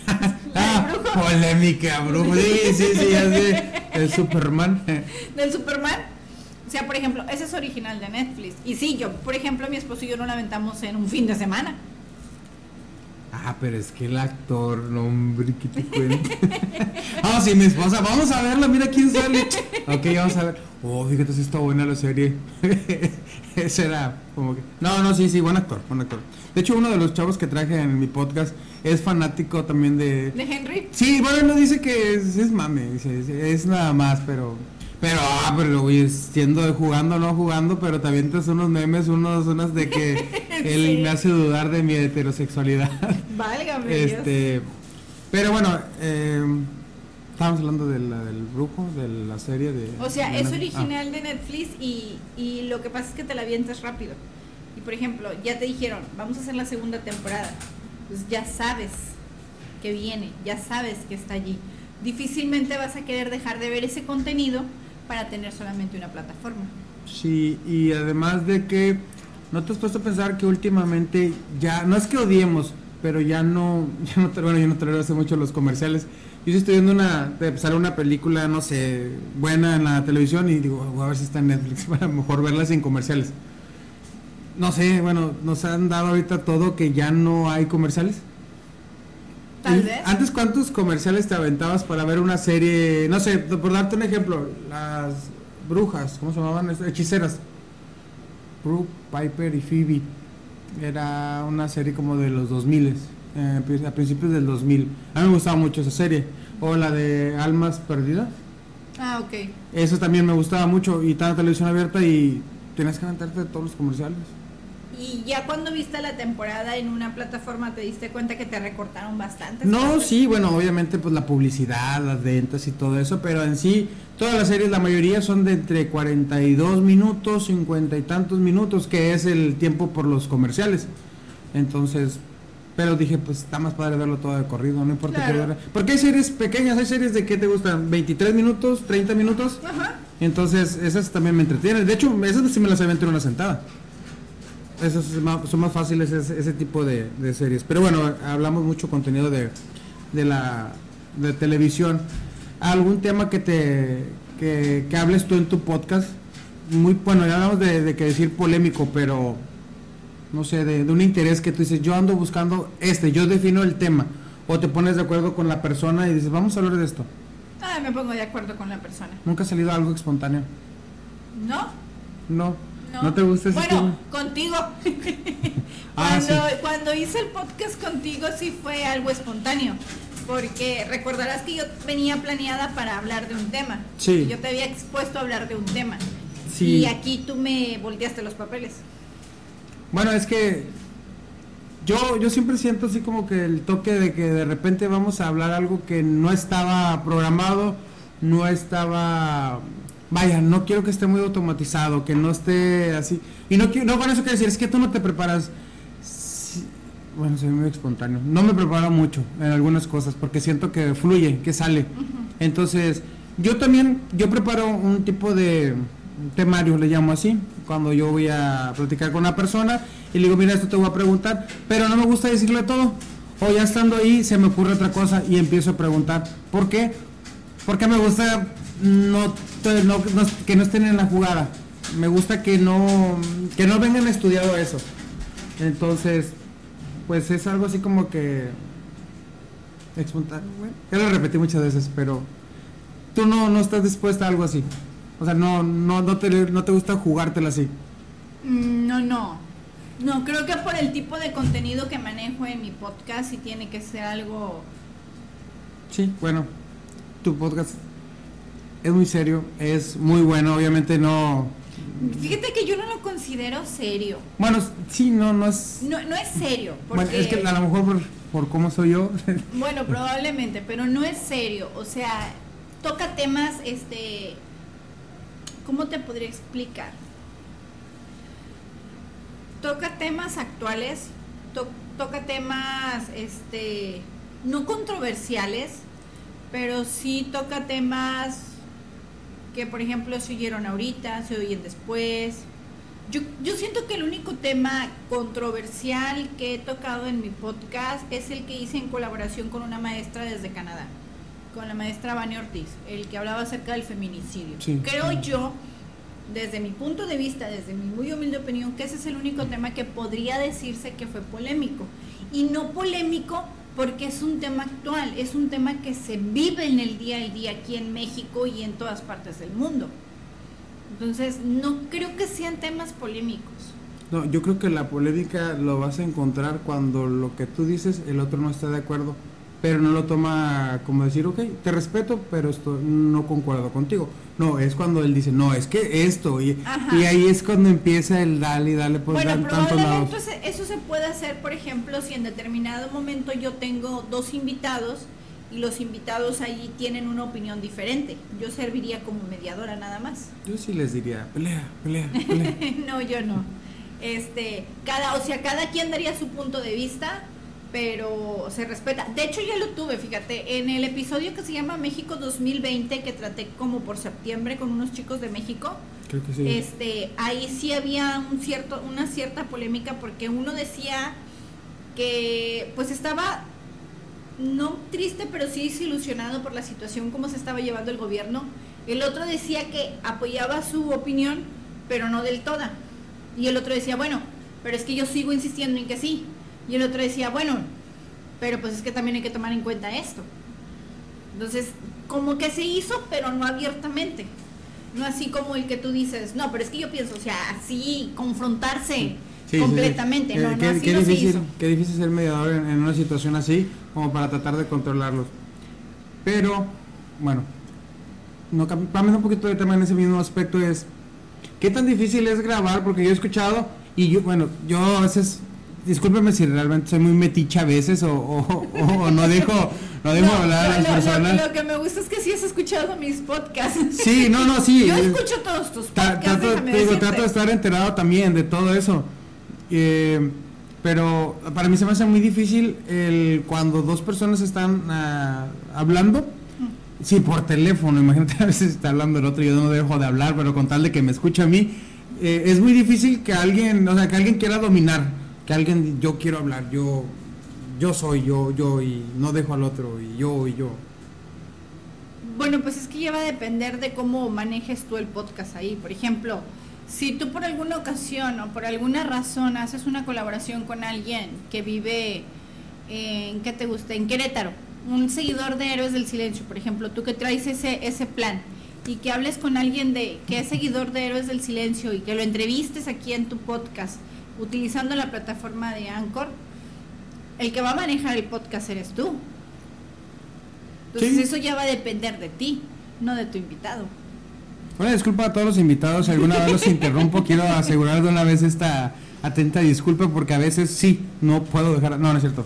Speaker 2: La
Speaker 1: Ah,
Speaker 2: del brujo
Speaker 1: polémica, brujo. Sí, sí, sí, ya sé. El Superman.
Speaker 2: del Superman. O sea, por ejemplo, ese es original de Netflix. Y sí, yo, por ejemplo, mi esposo y yo no la aventamos en un fin de semana.
Speaker 1: Ah, pero es que el actor, no, hombre, ¿qué te cuento? ah, sí, mi esposa, vamos a verla, mira quién sale. ok, vamos a ver. Oh, fíjate si está buena la serie. Ese era como que. No, no, sí, sí, buen actor, buen actor. De hecho, uno de los chavos que traje en mi podcast es fanático también de.
Speaker 2: De Henry.
Speaker 1: Sí, bueno, no dice que es, es mame, dice, es, es nada más, pero. Pero, ah, pero siendo jugando no jugando, pero te avientas unos memes, unos, unas de que él me hace dudar de mi heterosexualidad.
Speaker 2: Válgame
Speaker 1: este, pero bueno, eh, estábamos hablando de la, del brujo, de la serie de...
Speaker 2: O sea,
Speaker 1: de
Speaker 2: es
Speaker 1: Net-
Speaker 2: original de Netflix y, y lo que pasa es que te la avientas rápido. Y por ejemplo, ya te dijeron, vamos a hacer la segunda temporada. Pues ya sabes que viene, ya sabes que está allí. Difícilmente vas a querer dejar de ver ese contenido para tener solamente una plataforma.
Speaker 1: Sí, y además de que no te has puesto a pensar que últimamente ya, no es que odiemos, pero ya no, ya no, bueno, yo no tolero hace mucho los comerciales. Yo estoy viendo una, de- sale una película, no sé, buena en la televisión y digo, voy a ver si está en Netflix para mejor verla sin comerciales. No sé, bueno, nos han dado ahorita todo que ya no hay comerciales.
Speaker 2: Tal
Speaker 1: Y
Speaker 2: vez.
Speaker 1: Antes, ¿cuántos comerciales te aventabas para ver una serie? No sé, por darte un ejemplo, las brujas, ¿cómo se llamaban? Estas Hechiceras. Brooke, Piper y Phoebe. Era una serie como de los 2000, eh, pri- a principios del 2000. A mí me gustaba mucho esa serie. O la de Almas Perdidas.
Speaker 2: Ah, ok.
Speaker 1: Eso también me gustaba mucho. Y estaba en televisión abierta y tenías que aventarte todos los comerciales.
Speaker 2: Y ya cuando viste la temporada en una plataforma te diste cuenta que te recortaron bastante.
Speaker 1: No, sí, bueno, obviamente pues la publicidad, las ventas y todo eso, pero en sí todas las series, la mayoría son de entre 42 minutos, 50 y tantos minutos, que es el tiempo por los comerciales. Entonces, pero dije, pues está más padre verlo todo de corrido, no importa qué hora. Porque hay series pequeñas, hay series de que te gustan 23 minutos, 30 minutos.
Speaker 2: Ajá.
Speaker 1: Entonces, esas también me entretienen. De hecho, esas sí me las aventé en una sentada. Esas son más fáciles ese, ese tipo de, de series. Pero bueno, hablamos mucho contenido de, de la de televisión. ¿Algún tema que te que, que hables tú en tu podcast? Muy bueno, ya hablamos de, de que decir polémico, pero no sé, de, de un interés que tú dices, yo ando buscando este, yo defino el tema. O te pones de acuerdo con la persona y dices, vamos a hablar de esto.
Speaker 2: Ah, me pongo de acuerdo con la persona.
Speaker 1: Nunca ha salido algo espontáneo.
Speaker 2: ¿No?
Speaker 1: No.
Speaker 2: No,
Speaker 1: ¿No te gusta ese
Speaker 2: Bueno, contigo.
Speaker 1: Ah,
Speaker 2: cuando, cuando hice el podcast contigo sí fue algo espontáneo. Porque recordarás que yo venía planeada para hablar de un tema.
Speaker 1: Sí.
Speaker 2: Yo te había expuesto a hablar de un tema.
Speaker 1: Sí.
Speaker 2: Y aquí tú me volteaste los papeles.
Speaker 1: Bueno, es que yo, yo siempre siento así como que el toque de que de repente vamos a hablar algo que no estaba programado, no estaba... Vaya, no quiero que esté muy automatizado, que no esté así. Y no, quiero- no con eso quiero decir, es que tú no te preparas. Sí, bueno, soy muy espontáneo. No me preparo mucho en algunas cosas porque siento que fluye, que sale. Entonces, yo también, yo preparo un tipo de temario, le llamo así, cuando yo voy a platicar con una persona y le digo, mira, esto te voy a preguntar, pero no me gusta decirle todo. O ya estando ahí se me ocurre otra cosa y empiezo a preguntar. ¿Por qué? Porque me gusta no, no- no- que no estén en la jugada. Me gusta que no, que no vengan estudiado eso. Entonces, pues es algo así como que güey. Ya lo repetí muchas veces, pero tú no, no estás dispuesta a algo así. O sea, no, no, no te, no te gusta jugártela así.
Speaker 2: Mm, No, no. No, creo que por el tipo de contenido que manejo en mi podcast sí tiene que ser algo...
Speaker 1: Sí, bueno, tu podcast es muy serio, es muy bueno, obviamente no...
Speaker 2: Fíjate que yo no lo considero serio.
Speaker 1: Bueno, sí, no, no es...
Speaker 2: No, no es serio. Porque...
Speaker 1: Bueno, es que a lo mejor por, por cómo soy yo,
Speaker 2: Bueno, probablemente, pero no es serio. O sea, toca temas, este, ¿cómo te podría explicar? Toca temas actuales, to- toca temas, este, no controversiales, pero sí toca temas que, por ejemplo, se oyeron ahorita, se oyen después. Yo, yo siento que el único tema controversial que he tocado en mi podcast es el que hice en colaboración con una maestra desde Canadá, con la maestra Vania Ortiz, el que hablaba acerca del feminicidio.
Speaker 1: Sí.
Speaker 2: Creo yo, desde mi punto de vista, desde mi muy humilde opinión, que ese es el único tema que podría decirse que fue polémico. Y no polémico porque es un tema actual, es un tema que se vive en el día a día aquí en México y en todas partes del mundo. Entonces, no creo que sean temas polémicos.
Speaker 1: No, yo creo que la polémica lo vas a encontrar cuando lo que tú dices el otro no está de acuerdo, pero no lo toma como decir, ok, te respeto, pero esto no concuerdo contigo. No, es cuando él dice, no, es que esto. Y, y ahí es cuando empieza el dale y dale, pues
Speaker 2: bueno, probablemente eso se puede hacer, por ejemplo, si en determinado momento yo tengo dos invitados y los invitados ahí tienen una opinión diferente. Yo serviría como mediadora nada más.
Speaker 1: Yo sí les diría, pelea, pelea, pelea.
Speaker 2: no, yo no. Este, cada, o sea, cada quien daría su punto de vista pero se respeta. De hecho, ya lo tuve, fíjate, en el episodio que se llama México 2020, que traté como por septiembre con unos chicos de México.
Speaker 1: Creo que sí.
Speaker 2: Este, ahí sí había un cierto, una cierta polémica porque uno decía que pues estaba no triste, pero sí desilusionado por la situación, cómo se estaba llevando el gobierno. El otro decía que apoyaba su opinión, pero no del toda. Y el otro decía, bueno, pero es que yo sigo insistiendo en que sí. Y el otro decía, bueno, pero pues es que también hay que tomar en cuenta esto. Entonces, como que se hizo, pero no abiertamente. No así como el que tú dices, no, pero es que yo pienso, o sea, así confrontarse completamente. no, no, así
Speaker 1: qué difícil, Qué difícil ser mediador en, una situación así, como para tratar de controlarlos. Pero, bueno, no, cambiando un poquito de tema en ese mismo aspecto es, ¿qué tan difícil es grabar? Porque yo he escuchado, y yo, bueno, yo a veces discúlpeme si realmente soy muy meticha a veces o, o, no dejo, no dejo hablar a las personas.
Speaker 2: Lo, que me gusta es que sí has escuchado mis podcasts.
Speaker 1: Sí, no, no, sí.
Speaker 2: Yo escucho todos tus podcasts.
Speaker 1: Trato, digo, trato de estar enterado también de todo eso. Eh, pero para mí se me hace muy difícil el cuando dos personas están uh, hablando. Mm. Sí, por teléfono, imagínate a veces está hablando el otro y yo no dejo de hablar, pero con tal de que me escuche a mí, eh, es muy difícil que alguien, o sea, que alguien quiera dominar que alguien, yo quiero hablar, yo, yo soy yo, yo y no dejo al otro y yo y yo.
Speaker 2: Bueno, pues es que ya va a depender de cómo manejes tú el podcast ahí. Por ejemplo, si tú por alguna ocasión o por alguna razón haces una colaboración con alguien que vive en, ¿qué te gusta? En Querétaro, un seguidor de Héroes del Silencio, por ejemplo, tú que traes ese, ese plan y que hables con alguien de que es seguidor de Héroes del Silencio y que lo entrevistes aquí en tu podcast utilizando la plataforma de Anchor, el que va a manejar el podcast eres tú. Entonces eso ya va a depender de ti, no de tu invitado.
Speaker 1: Bueno, disculpa a todos los invitados, si alguna vez los interrumpo, quiero asegurar de una vez esta atenta disculpa porque a veces sí, no puedo dejar, no, no es cierto.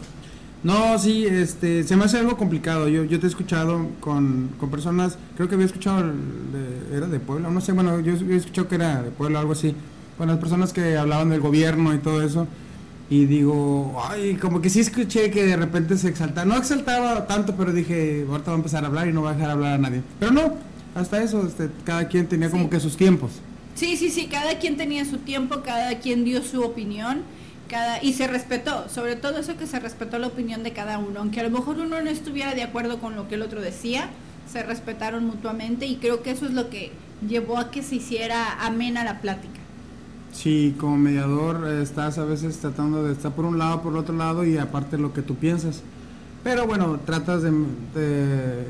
Speaker 1: No, sí, este, se me hace algo complicado. Yo, yo te he escuchado con, con personas, creo que había escuchado, era de Puebla, no sé, bueno, yo he escuchado que era de Puebla, algo así con las personas que hablaban del gobierno y todo eso. Y digo, ay, como que sí escuché que de repente se exaltaba. No exaltaba tanto, pero dije, ahorita va a empezar a hablar y no va a dejar hablar a nadie. Pero no, hasta eso, este, cada quien tenía como que sus tiempos.
Speaker 2: Sí, sí, sí, cada quien tenía su tiempo, cada quien dio su opinión. Cada, y se respetó, sobre todo eso que se respetó la opinión de cada uno, aunque a lo mejor uno no estuviera de acuerdo con lo que el otro decía, se respetaron mutuamente y creo que eso es lo que llevó a que se hiciera amena la plática.
Speaker 1: Sí, como mediador eh, estás a veces tratando de estar por un lado, por el otro lado y aparte lo que tú piensas. Pero bueno, tratas de,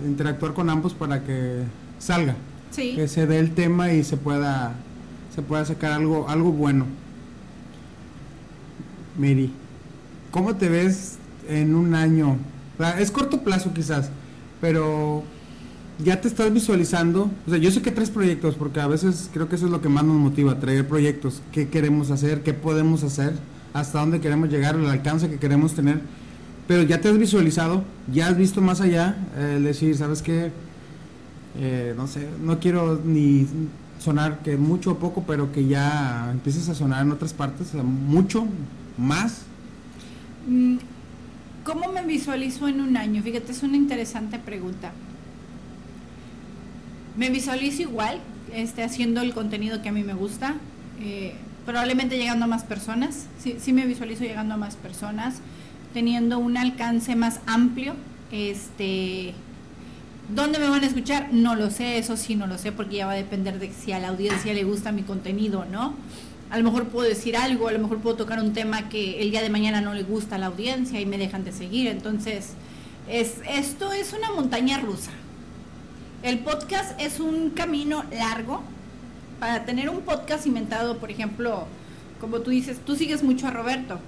Speaker 1: interactuar con ambos para que salga, que se dé el tema y se pueda se pueda sacar algo algo bueno. Miri, ¿cómo te ves en un año? Es corto plazo quizás, pero ya te estás visualizando, o sea, yo sé que tres proyectos, porque a veces creo que eso es lo que más nos motiva, traer proyectos, qué queremos hacer, qué podemos hacer, hasta dónde queremos llegar, el alcance que queremos tener, pero ya te has visualizado, ya has visto más allá, eh, decir, ¿sabes qué? Eh, no sé, no quiero ni sonar que mucho o poco, pero que ya empieces a sonar en otras partes, mucho más.
Speaker 2: Mm, ¿Cómo me visualizo en un año? Fíjate, es una interesante pregunta. Me visualizo igual, este, haciendo el contenido que a mí me gusta, eh, probablemente llegando a más personas, sí, sí me visualizo llegando a más personas, teniendo un alcance más amplio, este, ¿Dónde me van a escuchar? No lo sé, eso sí no lo sé, porque ya va a depender de si a la audiencia le gusta mi contenido o no. A lo mejor puedo decir algo, a lo mejor puedo tocar un tema que el día de mañana no le gusta a la audiencia y me dejan de seguir. Entonces, es, esto es una montaña rusa. El podcast es un camino largo. Para tener un podcast inventado, por ejemplo, como tú dices, tú sigues mucho a Roberto.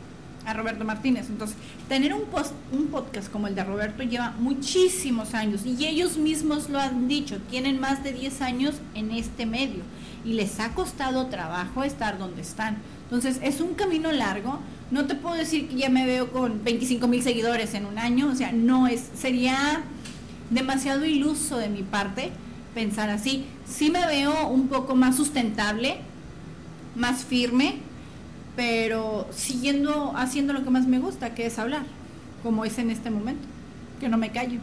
Speaker 2: a Roberto Martínez. Entonces, tener un, post, un podcast como el de Roberto lleva muchísimos años y ellos mismos lo han dicho, tienen más de 10 años en este medio y les ha costado trabajo estar donde están. Entonces, es un camino largo. No te puedo decir que ya me veo con 25 mil seguidores en un año, o sea, no es, sería demasiado iluso de mi parte pensar así. Sí me veo un poco más sustentable, más firme, pero siguiendo haciendo lo que más me gusta, que es hablar, como es en este momento, que no me callo.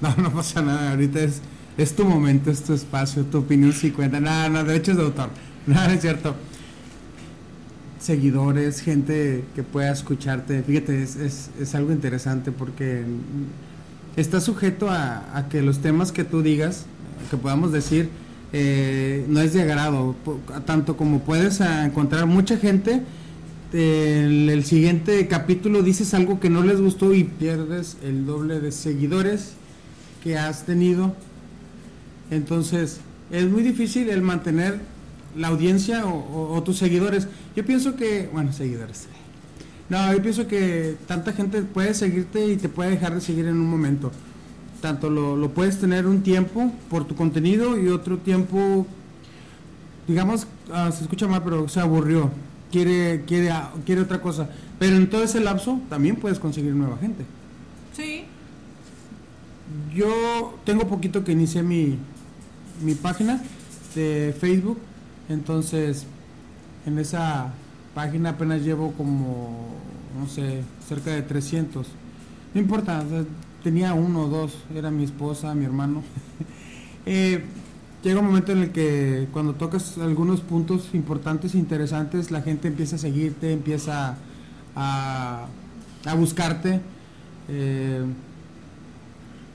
Speaker 1: No, no pasa nada, ahorita es, es tu momento, es tu espacio, tu opinión sí cuenta, nada, no, derechos de autor, nada, es cierto. Seguidores, gente que pueda escucharte, fíjate, es, es, es algo interesante porque está sujeto a, que los temas que tú digas, que podamos decir, eh, no es de agrado, tanto como puedes encontrar mucha gente, en el siguiente capítulo dices algo que no les gustó y pierdes el doble de seguidores que has tenido. Entonces, es muy difícil el mantener la audiencia o, tus seguidores. Yo pienso que, bueno, seguidores. No, yo pienso que tanta gente puede seguirte y te puede dejar de seguir en un momento tanto lo, puedes tener un tiempo por tu contenido y otro tiempo, digamos, ah, se escucha mal, pero se aburrió, quiere, quiere, ah, quiere otra cosa. Pero en todo ese lapso también puedes conseguir nueva gente.
Speaker 2: Sí.
Speaker 1: Yo tengo poquito que inicié mi, mi página de Facebook, entonces en esa página apenas llevo como, no sé, cerca de 300. No importa, tenía uno o dos, era mi esposa, mi hermano. Eh, llega un momento en el que cuando tocas algunos puntos importantes e interesantes, la gente empieza a seguirte, empieza a, a buscarte. Eh,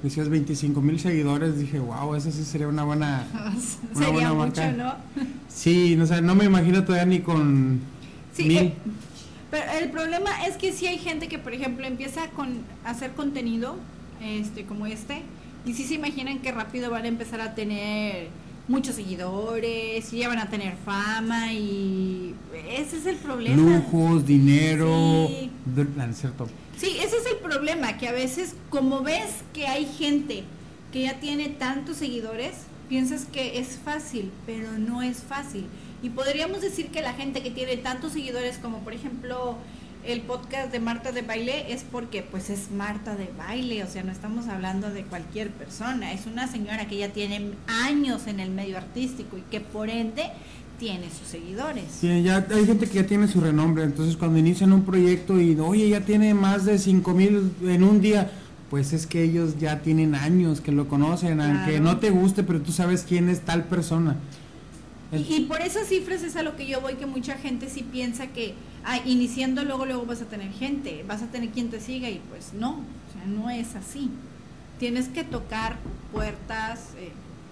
Speaker 1: decías 25 mil seguidores, dije, wow, esa sí sería una buena,
Speaker 2: sería mucho, ¿no?
Speaker 1: Sí, no, no me imagino todavía ni con mil. Eh,
Speaker 2: pero el problema es que si hay gente que, por ejemplo, empieza con hacer contenido este, como este. Y si se imaginan que rápido van a empezar a tener muchos seguidores, y ya van a tener fama y ese es el problema.
Speaker 1: Lujos, dinero, sí. ¿cierto?
Speaker 2: Sí, ese es el problema, que a veces como ves que hay gente que ya tiene tantos seguidores, piensas que es fácil, pero no es fácil. Y podríamos decir que la gente que tiene tantos seguidores como por ejemplo el podcast de Marta de Baile es porque pues es Marta de Baile, o sea, no estamos hablando de cualquier persona, es una señora que ya tiene años en el medio artístico y que por ende tiene sus seguidores.
Speaker 1: Sí, ya hay gente que ya tiene su renombre, entonces cuando inician un proyecto y oye, ya tiene más de 5 mil en un día, pues es que ellos ya tienen años que lo conocen, aunque no te guste, pero tú sabes quién es tal persona.
Speaker 2: Y, por esas cifras es a lo que yo voy, que mucha gente sí piensa que ah, iniciando luego, luego vas a tener gente, vas a tener quien te siga y pues no, o sea, no es así. Tienes que tocar puertas, eh,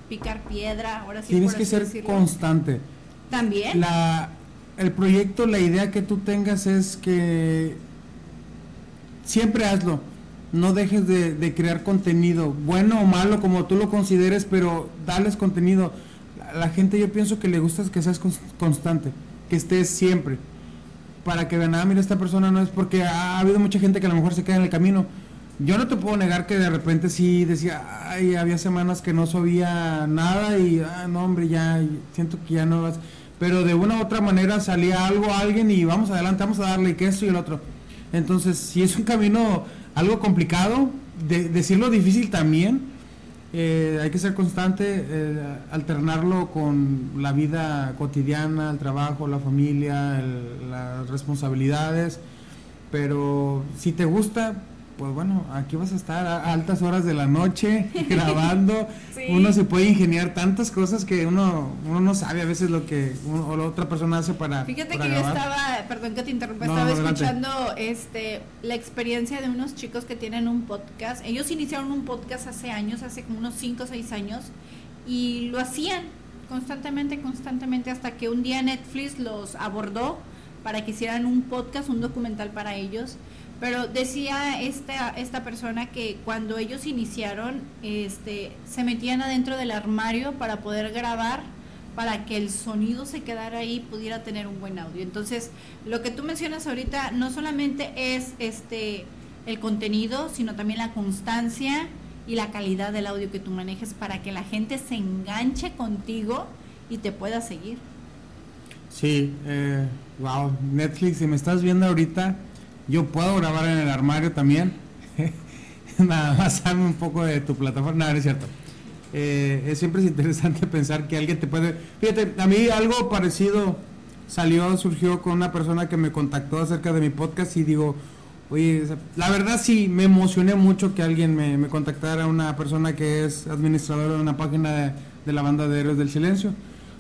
Speaker 2: picar piedra, ahora sí.
Speaker 1: Tienes que ser constante.
Speaker 2: También.
Speaker 1: La, el proyecto, la idea que tú tengas es que siempre hazlo. No dejes de, de crear contenido, bueno o malo, como tú lo consideres, pero dales contenido la gente yo pienso que le gusta que seas constante, que estés siempre. Para que vean, ah, mira, esta persona no es porque ha, habido mucha gente que a lo mejor se queda en el camino. Yo no te puedo negar que de repente sí decía, ay, había semanas que no sabía nada y, ah, no, hombre, ya siento que ya no vas. Pero de una u otra manera salía algo a alguien y vamos adelante, vamos a darle que esto y el otro. Entonces, si es un camino algo complicado, de, decirlo difícil también, eh, hay que ser constante, eh, alternarlo con la vida cotidiana, el trabajo, la familia, las responsabilidades, pero si te gusta, pues bueno, aquí vas a estar a altas horas de la noche grabando. Uno se puede ingeniar tantas cosas que uno, uno no sabe a veces lo que o la otra persona hace para.
Speaker 2: Fíjate que yo estaba, perdón que te interrumpa, estaba escuchando este la experiencia de unos chicos que tienen un podcast. Ellos iniciaron un podcast hace años, hace como unos 5 o 6 años, y lo hacían constantemente, constantemente, hasta que un día Netflix los abordó para que hicieran un podcast, un documental para ellos pero decía esta, esta persona que cuando ellos iniciaron, este, se metían adentro del armario para poder grabar para que el sonido se quedara ahí, pudiera tener un buen audio. Entonces, lo que tú mencionas ahorita no solamente es este el contenido, sino también la constancia y la calidad del audio que tú manejes para que la gente se enganche contigo y te pueda seguir.
Speaker 1: Sí, eh, wow, Netflix, si me estás viendo ahorita, yo puedo grabar en el armario también. Nada más dame un poco de tu plataforma, nada, no es cierto. Eh, es siempre es interesante pensar que alguien te puede... Fíjate, a mí algo parecido salió, surgió con una persona que me contactó acerca de mi podcast y digo, oye, la verdad sí, me emocioné mucho que alguien me, me contactara, una persona que es administradora de una página de, de la banda de Héroes del Silencio.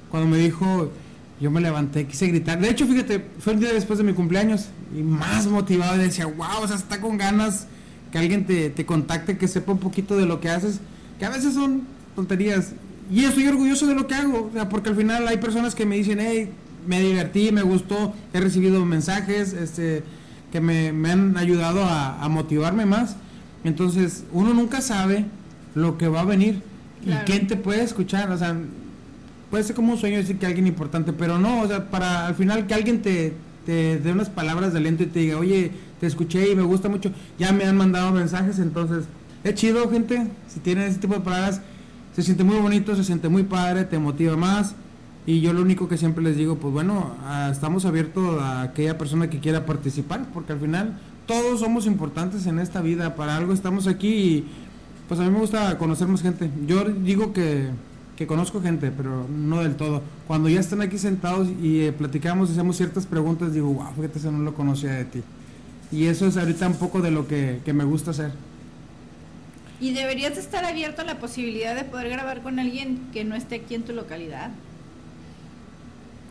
Speaker 1: Cuando me dijo, yo me levanté, quise gritar. De hecho, fíjate, fue el día después de mi cumpleaños y más motivado, decía, wow, o sea, está con ganas que alguien te, te contacte, que sepa un poquito de lo que haces, que a veces son tonterías. Y estoy orgulloso de lo que hago, o sea, porque al final hay personas que me dicen, hey, me divertí, me gustó, he recibido mensajes este, que me, me han ayudado a, a, motivarme más. Entonces, uno nunca sabe lo que va a venir claro. y quién te puede escuchar, o sea, puede ser como un sueño decir que alguien importante, pero no, o sea, para al final que alguien te, te dé unas palabras de aliento y te diga, oye, te escuché y me gusta mucho, ya me han mandado mensajes, entonces, es chido, gente, si tienen ese tipo de palabras se siente muy bonito, se siente muy padre, te motiva más. Y yo lo único que siempre les digo, pues bueno, estamos abiertos a aquella persona que quiera participar, porque al final todos somos importantes en esta vida, para algo estamos aquí y pues a mí me gusta conocer más gente. Yo digo que, que conozco gente, pero no del todo. Cuando ya están aquí sentados y eh, platicamos y hacemos ciertas preguntas, digo, wow, fíjate, eso no lo conocía de ti. Y eso es ahorita un poco de lo que, que me gusta hacer.
Speaker 2: Y deberías estar abierto a la posibilidad de poder grabar con alguien que no esté aquí en tu localidad.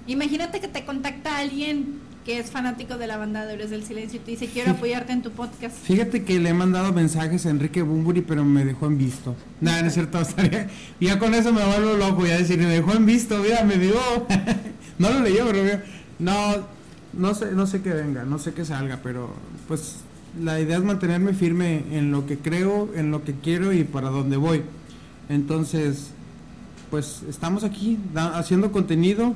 Speaker 2: Imagínate que te contacta alguien que es fanático de la banda de Héroes del Silencio y te dice quiero apoyarte en tu podcast.
Speaker 1: Fíjate que le he mandado mensajes a Enrique Bumburi, pero me dejó en visto. Nada, no es cierto, estaría, ya con eso me vuelvo loco, ya decir, me dejó en visto, mira, me dio. no lo leyó, pero no, no sé, no sé qué venga, no sé qué salga, pero pues la idea es mantenerme firme en lo que creo, en lo que quiero y para dónde voy. Entonces, pues estamos aquí da, haciendo contenido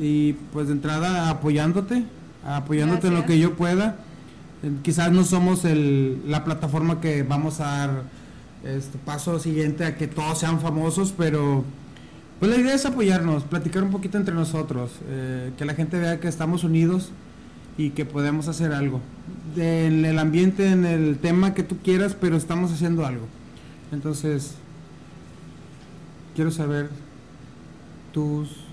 Speaker 1: y pues de entrada apoyándote, apoyándote Gracias. en lo que yo pueda. Quizás no somos el, la plataforma que vamos a dar este paso siguiente a que todos sean famosos, pero pues la idea es apoyarnos, platicar un poquito entre nosotros, eh, que la gente vea que estamos unidos y que podemos hacer algo. De, en el ambiente, en el tema que tú quieras, pero estamos haciendo algo. Entonces, quiero saber tus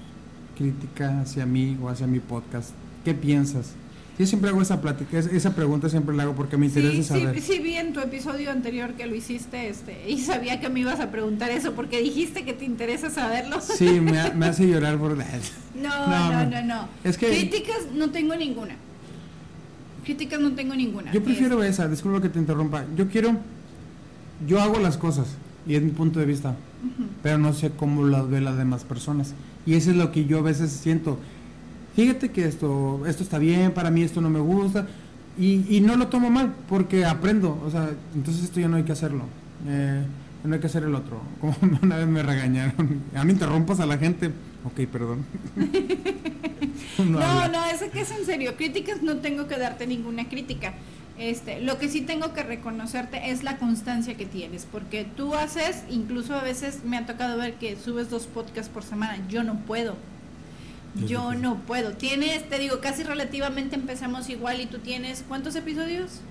Speaker 1: críticas hacia mí o hacia mi podcast. ¿Qué piensas? Yo siempre hago esa plática, esa pregunta siempre la hago porque me interesa
Speaker 2: sí,
Speaker 1: saber.
Speaker 2: Sí, sí, vi en tu episodio anterior que lo hiciste este, y sabía que me ibas a preguntar eso porque dijiste que te interesa saberlo.
Speaker 1: Sí, me, me hace llorar por
Speaker 2: no, no, no, no, no.
Speaker 1: Es que,
Speaker 2: Críticas no tengo ninguna. Críticas no tengo ninguna.
Speaker 1: Yo prefiero es... esa, disculpa que te interrumpa. Yo quiero, yo hago las cosas y es mi punto de vista, uh -huh. pero no sé cómo las ve las demás personas. Y eso es lo que yo a veces siento. Fíjate que esto, esto está bien, para mí esto no me gusta, y, y no lo tomo mal, porque aprendo, o sea, entonces esto ya no hay que hacerlo. Eh, no hay que hacer el otro. Como una vez me regañaron, a mí interrumpas a la gente, ok, perdón.
Speaker 2: no, no, no, eso que es en serio. Críticas no tengo que darte ninguna crítica. Este, lo que sí tengo que reconocerte es la constancia que tienes, porque tú haces, incluso a veces me ha tocado ver que subes dos podcasts por semana. Yo no puedo. Yo no puedo. Tienes, te digo, casi relativamente empezamos igual y tú tienes, ¿cuántos episodios?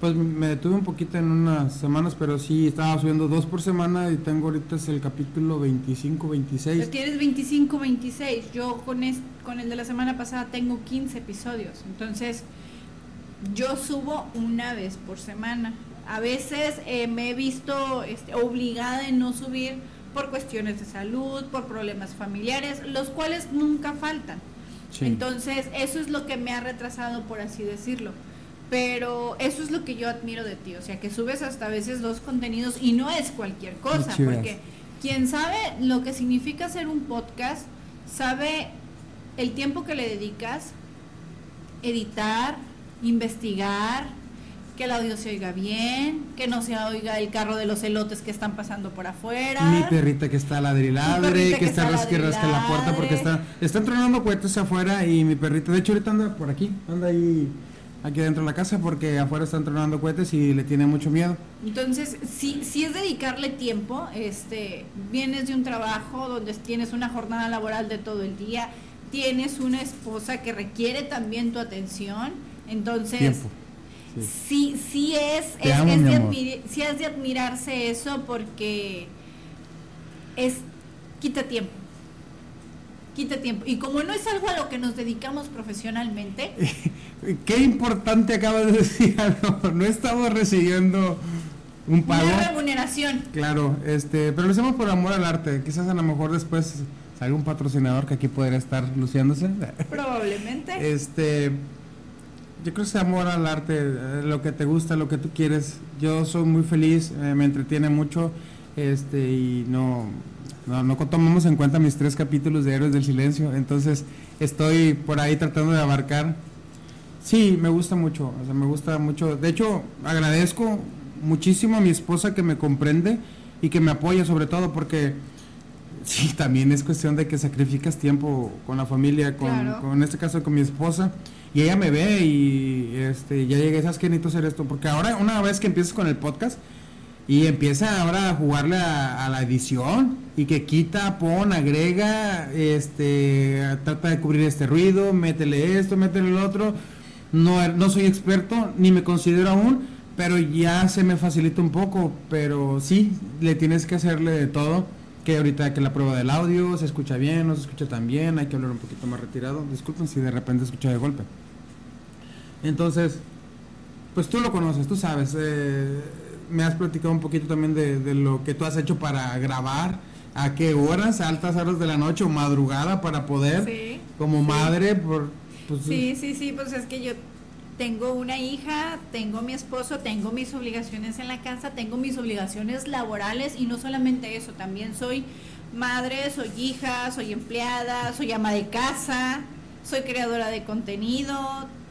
Speaker 1: Pues me detuve un poquito en unas semanas, pero sí estaba subiendo dos por semana y tengo ahorita es el capítulo 25, 26.
Speaker 2: Pero tienes 25, 26. Yo con, es, con el de la semana pasada tengo 15 episodios. Entonces, yo subo una vez por semana. A veces eh, me he visto este, obligada en no subir por cuestiones de salud, por problemas familiares, los cuales nunca faltan. Sí. Entonces, eso es lo que me ha retrasado, por así decirlo pero eso es lo que yo admiro de ti, o sea, que subes hasta a veces dos contenidos y no es cualquier cosa, porque quien sabe lo que significa hacer un podcast, sabe el tiempo que le dedicas, editar, investigar, que el audio se oiga bien, que no se oiga el carro de los elotes que están pasando por afuera.
Speaker 1: Mi perrita que está ladriladre, que, que, está rasque rasque la puerta porque está están tronando cohetes afuera y mi perrita, de hecho ahorita anda por aquí, anda ahí aquí dentro de la casa porque afuera están tronando cohetes y le tiene mucho miedo.
Speaker 2: Entonces, si, si es dedicarle tiempo, este, vienes de un trabajo donde tienes una jornada laboral de todo el día, tienes una esposa que requiere también tu atención, entonces sí, sí, es, es, de sí es de admirarse eso porque es quita tiempo. Quita tiempo. Y como no es algo a lo que nos dedicamos profesionalmente.
Speaker 1: Qué importante acabas de decir, no, no estamos recibiendo un pago.
Speaker 2: Una remuneración.
Speaker 1: Claro, este, pero lo hacemos por amor al arte. Quizás a lo mejor después salga un patrocinador que aquí podría estar luciéndose.
Speaker 2: Probablemente.
Speaker 1: Este, yo creo que es amor al arte, eh, lo que te gusta, lo que tú quieres. Yo soy muy feliz, eh, me entretiene mucho, este, y no, no, no tomamos en cuenta mis tres capítulos de Héroes del Silencio, entonces estoy por ahí tratando de abarcar. Sí, me gusta mucho, o sea, me gusta mucho. De hecho, agradezco muchísimo a mi esposa que me comprende y que me apoya sobre todo porque sí, también es cuestión de que sacrificas tiempo con la familia, con, con en este caso con mi esposa y ella me ve y este ya llegué, ¿sabes qué necesito hacer esto? Porque ahora una vez que empiezas con el podcast y empieza ahora a jugarle a, la edición y que quita, pon, agrega, este, trata de cubrir este ruido, métele esto, métele el otro. No, no soy experto, ni me considero aún, pero ya se me facilita un poco, pero sí, le tienes que hacerle de todo que ahorita que la prueba del audio se escucha bien, no se escucha tan bien, hay que hablar un poquito más retirado. Disculpen si de repente escucha de golpe. Entonces, pues tú lo conoces, tú sabes. Eh, me has platicado un poquito también de, lo que tú has hecho para grabar, a qué horas, altas horas de la noche o madrugada para poder, como madre, por...
Speaker 2: Pues, sí, sí, sí, pues es que yo tengo una hija, tengo mi esposo, tengo mis obligaciones en la casa, tengo mis obligaciones laborales y no solamente eso, también soy madre, soy hija, soy empleada, soy ama de casa, soy creadora de contenido,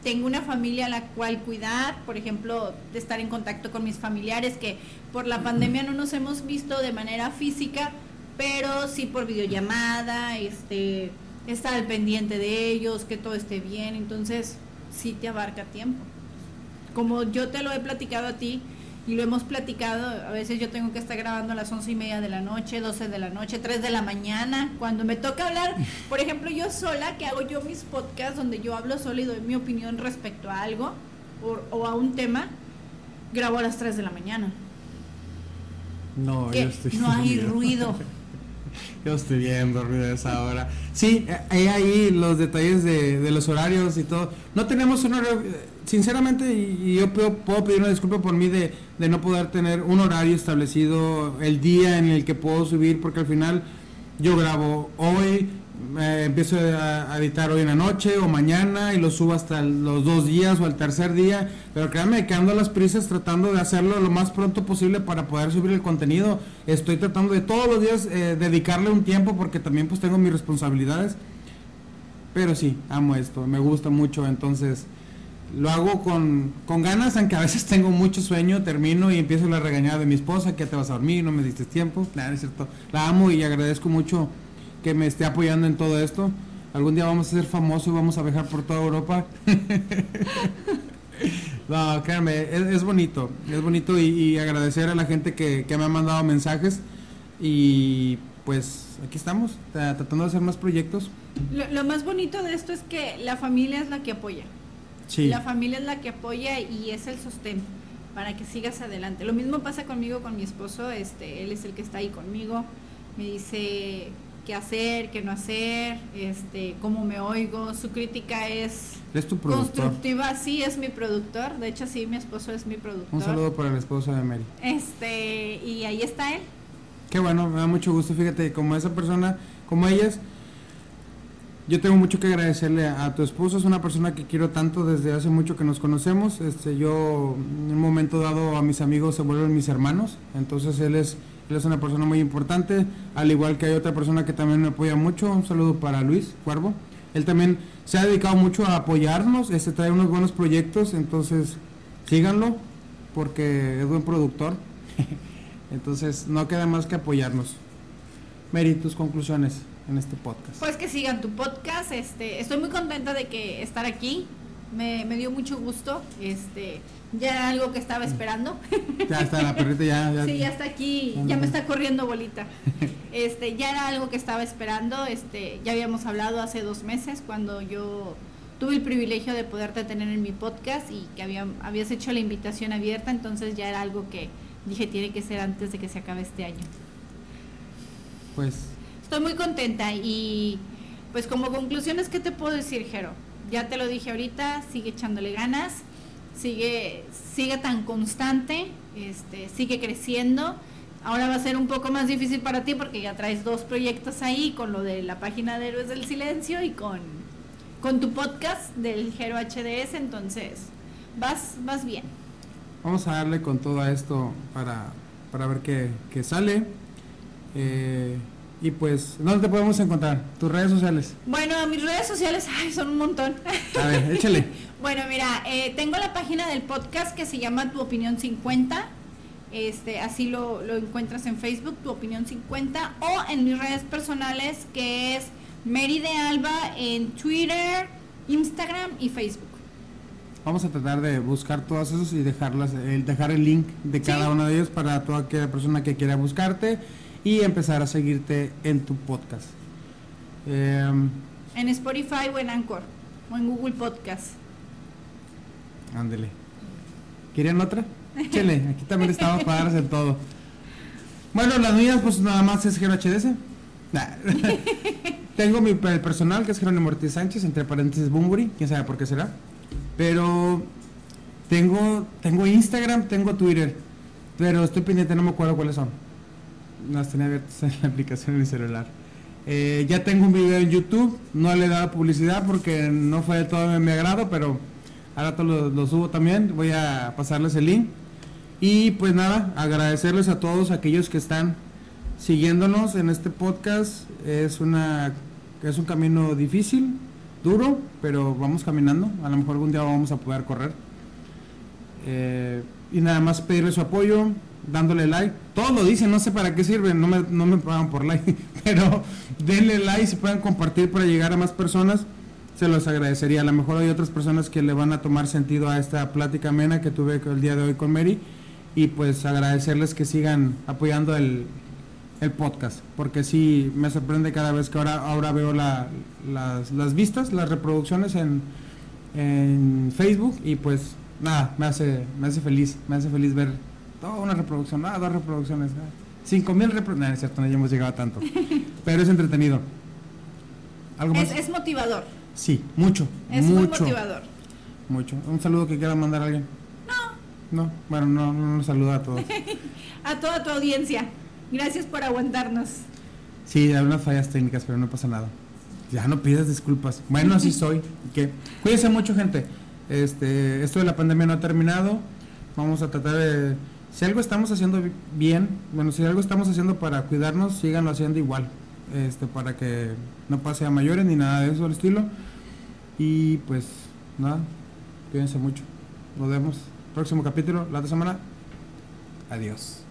Speaker 2: tengo una familia a la cual cuidar, por ejemplo, de estar en contacto con mis familiares que por la pandemia no nos hemos visto de manera física, pero sí por videollamada, este, estar al pendiente de ellos, que todo esté bien, entonces sí te abarca tiempo. Como yo te lo he platicado a ti y lo hemos platicado, a veces yo tengo que estar grabando a las once y media de la noche, 12 de la noche, 3 de la mañana, cuando me toca hablar, por ejemplo, yo sola, que hago yo mis podcasts donde yo hablo sola y doy mi opinión respecto a algo o, a un tema, grabo a las 3 de la mañana.
Speaker 1: No,
Speaker 2: yo estoy no hay ruido.
Speaker 1: Yo estoy bien dormido esa hora. Sí, hay ahí los detalles de, los horarios y todo. No tenemos un horario, sinceramente, y, yo puedo, pedir una disculpa por mí de, de no poder tener un horario establecido, el día en el que puedo subir, porque al final yo grabo hoy, empiezo a, editar hoy en la noche o mañana y lo subo hasta los dos días o el tercer día, pero créanme que ando a las prisas tratando de hacerlo lo más pronto posible para poder subir el contenido. Estoy tratando de todos los días eh, dedicarle un tiempo porque también pues tengo mis responsabilidades. Pero sí, amo esto, me gusta mucho, entonces lo hago con, con ganas, aunque a veces tengo mucho sueño, termino y empiezo la regañada de mi esposa, que te vas a dormir, no me diste tiempo, claro, es cierto, la amo y agradezco mucho que me esté apoyando en todo esto. Algún día vamos a ser famosos y vamos a viajar por toda Europa. no, créanme, es, bonito, es bonito y, agradecer a la gente que, me ha mandado mensajes y pues aquí estamos, tratando de hacer más proyectos.
Speaker 2: Lo, más bonito de esto es que la familia es la que apoya. Sí. La familia es la que apoya y es el sostén para que sigas adelante. Lo mismo pasa conmigo, con mi esposo, este, él es el que está ahí conmigo. Me dice, qué hacer, qué no hacer, este, cómo me oigo. Su crítica es, constructiva. Sí, es mi productor. De hecho, sí, mi esposo es mi productor.
Speaker 1: Un saludo para el esposo de Mary.
Speaker 2: Este, y ahí está él.
Speaker 1: Qué bueno, me da mucho gusto. Fíjate, como esa persona, como ellas, yo tengo mucho que agradecerle a, tu esposo. Es una persona que quiero tanto desde hace mucho que nos conocemos. Este, yo, en un momento dado, a mis amigos se vuelven mis hermanos. Entonces, él es él es una persona muy importante, al igual que hay otra persona que también me apoya mucho. Un saludo para Luis Cuervo. Él también se ha dedicado mucho a apoyarnos, este trae unos buenos proyectos, entonces síganlo. porque es buen productor. Entonces no queda más que apoyarnos. Mary, tus conclusiones en este podcast.
Speaker 2: Pues que sigan tu podcast. Este, estoy muy contenta de que estar aquí. Me, me dio mucho gusto. Este, ya era algo que estaba esperando.
Speaker 1: Ya está la perrita ya, ya.
Speaker 2: Sí, ya está aquí, ya me está corriendo bolita. Este, ya era algo que estaba esperando. Este, ya habíamos hablado hace dos meses cuando yo tuve el privilegio de poderte tener en mi podcast y que había, habías hecho la invitación abierta, entonces ya era algo que dije tiene que ser antes de que se acabe este año.
Speaker 1: Pues
Speaker 2: Estoy muy contenta y pues como conclusiones, ¿qué te puedo decir, Jero? Ya te lo dije ahorita, sigue echándole ganas, sigue, sigue tan constante, este, sigue creciendo. Ahora va a ser un poco más difícil para ti porque ya traes dos proyectos ahí con lo de la página de Héroes del Silencio y con, con tu podcast del Jero HDS, entonces vas, vas bien.
Speaker 1: vamos a darle con todo esto para, para ver qué, qué sale. Eh, y pues, ¿dónde te podemos encontrar? Tus redes sociales.
Speaker 2: Bueno, mis redes sociales, ay, son un montón.
Speaker 1: A ver, échale.
Speaker 2: Bueno, mira, eh, tengo la página del podcast que se llama Tu Opinión 50. Este, así lo, lo encuentras en Facebook, Tu Opinión 50, o en mis redes personales, que es Mary de Alba en Twitter, Instagram y Facebook.
Speaker 1: Vamos a tratar de buscar todas esos y dejarlas, el, dejar el link de cada
Speaker 2: Sí.
Speaker 1: uno de ellos para toda aquella persona que quiera buscarte y empezar a seguirte en tu podcast. Em,
Speaker 2: En Spotify o en Anchor, o en Google Podcast.
Speaker 1: ándele. ¿Querían otra? Échale, aquí también estamos para darles el todo. Bueno, las mías pues nada más es Gero HDS. Nah. Tengo mi el personal que es Jerónimo Ortiz Sánchez, entre paréntesis Bumburi, quién sabe por qué será. Pero tengo, tengo Instagram, tengo Twitter, pero estoy pendiente, no me acuerdo cuáles son. Las tenía abiertas en la aplicación en mi celular. Eh, ya tengo un video en YouTube, no le he dado publicidad porque no fue de todo de mi agrado, pero rato lo, lo subo también, voy a pasarles el link. Y pues nada, agradecerles a todos aquellos que están siguiéndonos en este podcast. Es una es un camino difícil, duro, pero vamos caminando. A lo mejor algún día vamos a poder correr. Eh, y nada más pedirle su apoyo, dándole like. Todos lo dicen, no sé para qué sirve, no me, no me pagan por like, pero denle like si pueden compartir para llegar a más personas. Se los agradecería. A lo mejor hay otras personas que le van a tomar sentido a esta plática amena que tuve el día de hoy con Mary. Y pues agradecerles que sigan apoyando el, el podcast, porque sí me sorprende cada vez que ahora, ahora veo la- las, las vistas, las reproducciones en, en Facebook y pues nada, me hace, me hace feliz, me hace feliz ver toda una reproducción, ah, dos reproducciones, ah, cinco mil reproducciones, no, es cierto, no hemos llegado a tanto, pero es entretenido. ¿Algo más?
Speaker 2: Es, es motivador,
Speaker 1: Sí, mucho,
Speaker 2: es muy
Speaker 1: mucho,
Speaker 2: motivador.
Speaker 1: mucho. Un saludo que quiera mandar a alguien. No. No, bueno, no, no nos saluda a todos.
Speaker 2: A toda tu audiencia, gracias por aguantarnos.
Speaker 1: Sí, hay unas fallas técnicas, pero no pasa nada. Ya no pidas disculpas. Bueno, así soy. ¿Qué? Cuídense mucho, gente. Este, esto de la pandemia no ha terminado. Vamos a tratar de. Si algo estamos haciendo bi- bien, bueno, si algo estamos haciendo para cuidarnos, síganlo haciendo igual. Este, para que no pase a mayores ni nada de eso al estilo. Y pues, nada, cuídense mucho. Nos vemos. Próximo capítulo, la otra semana. Adiós.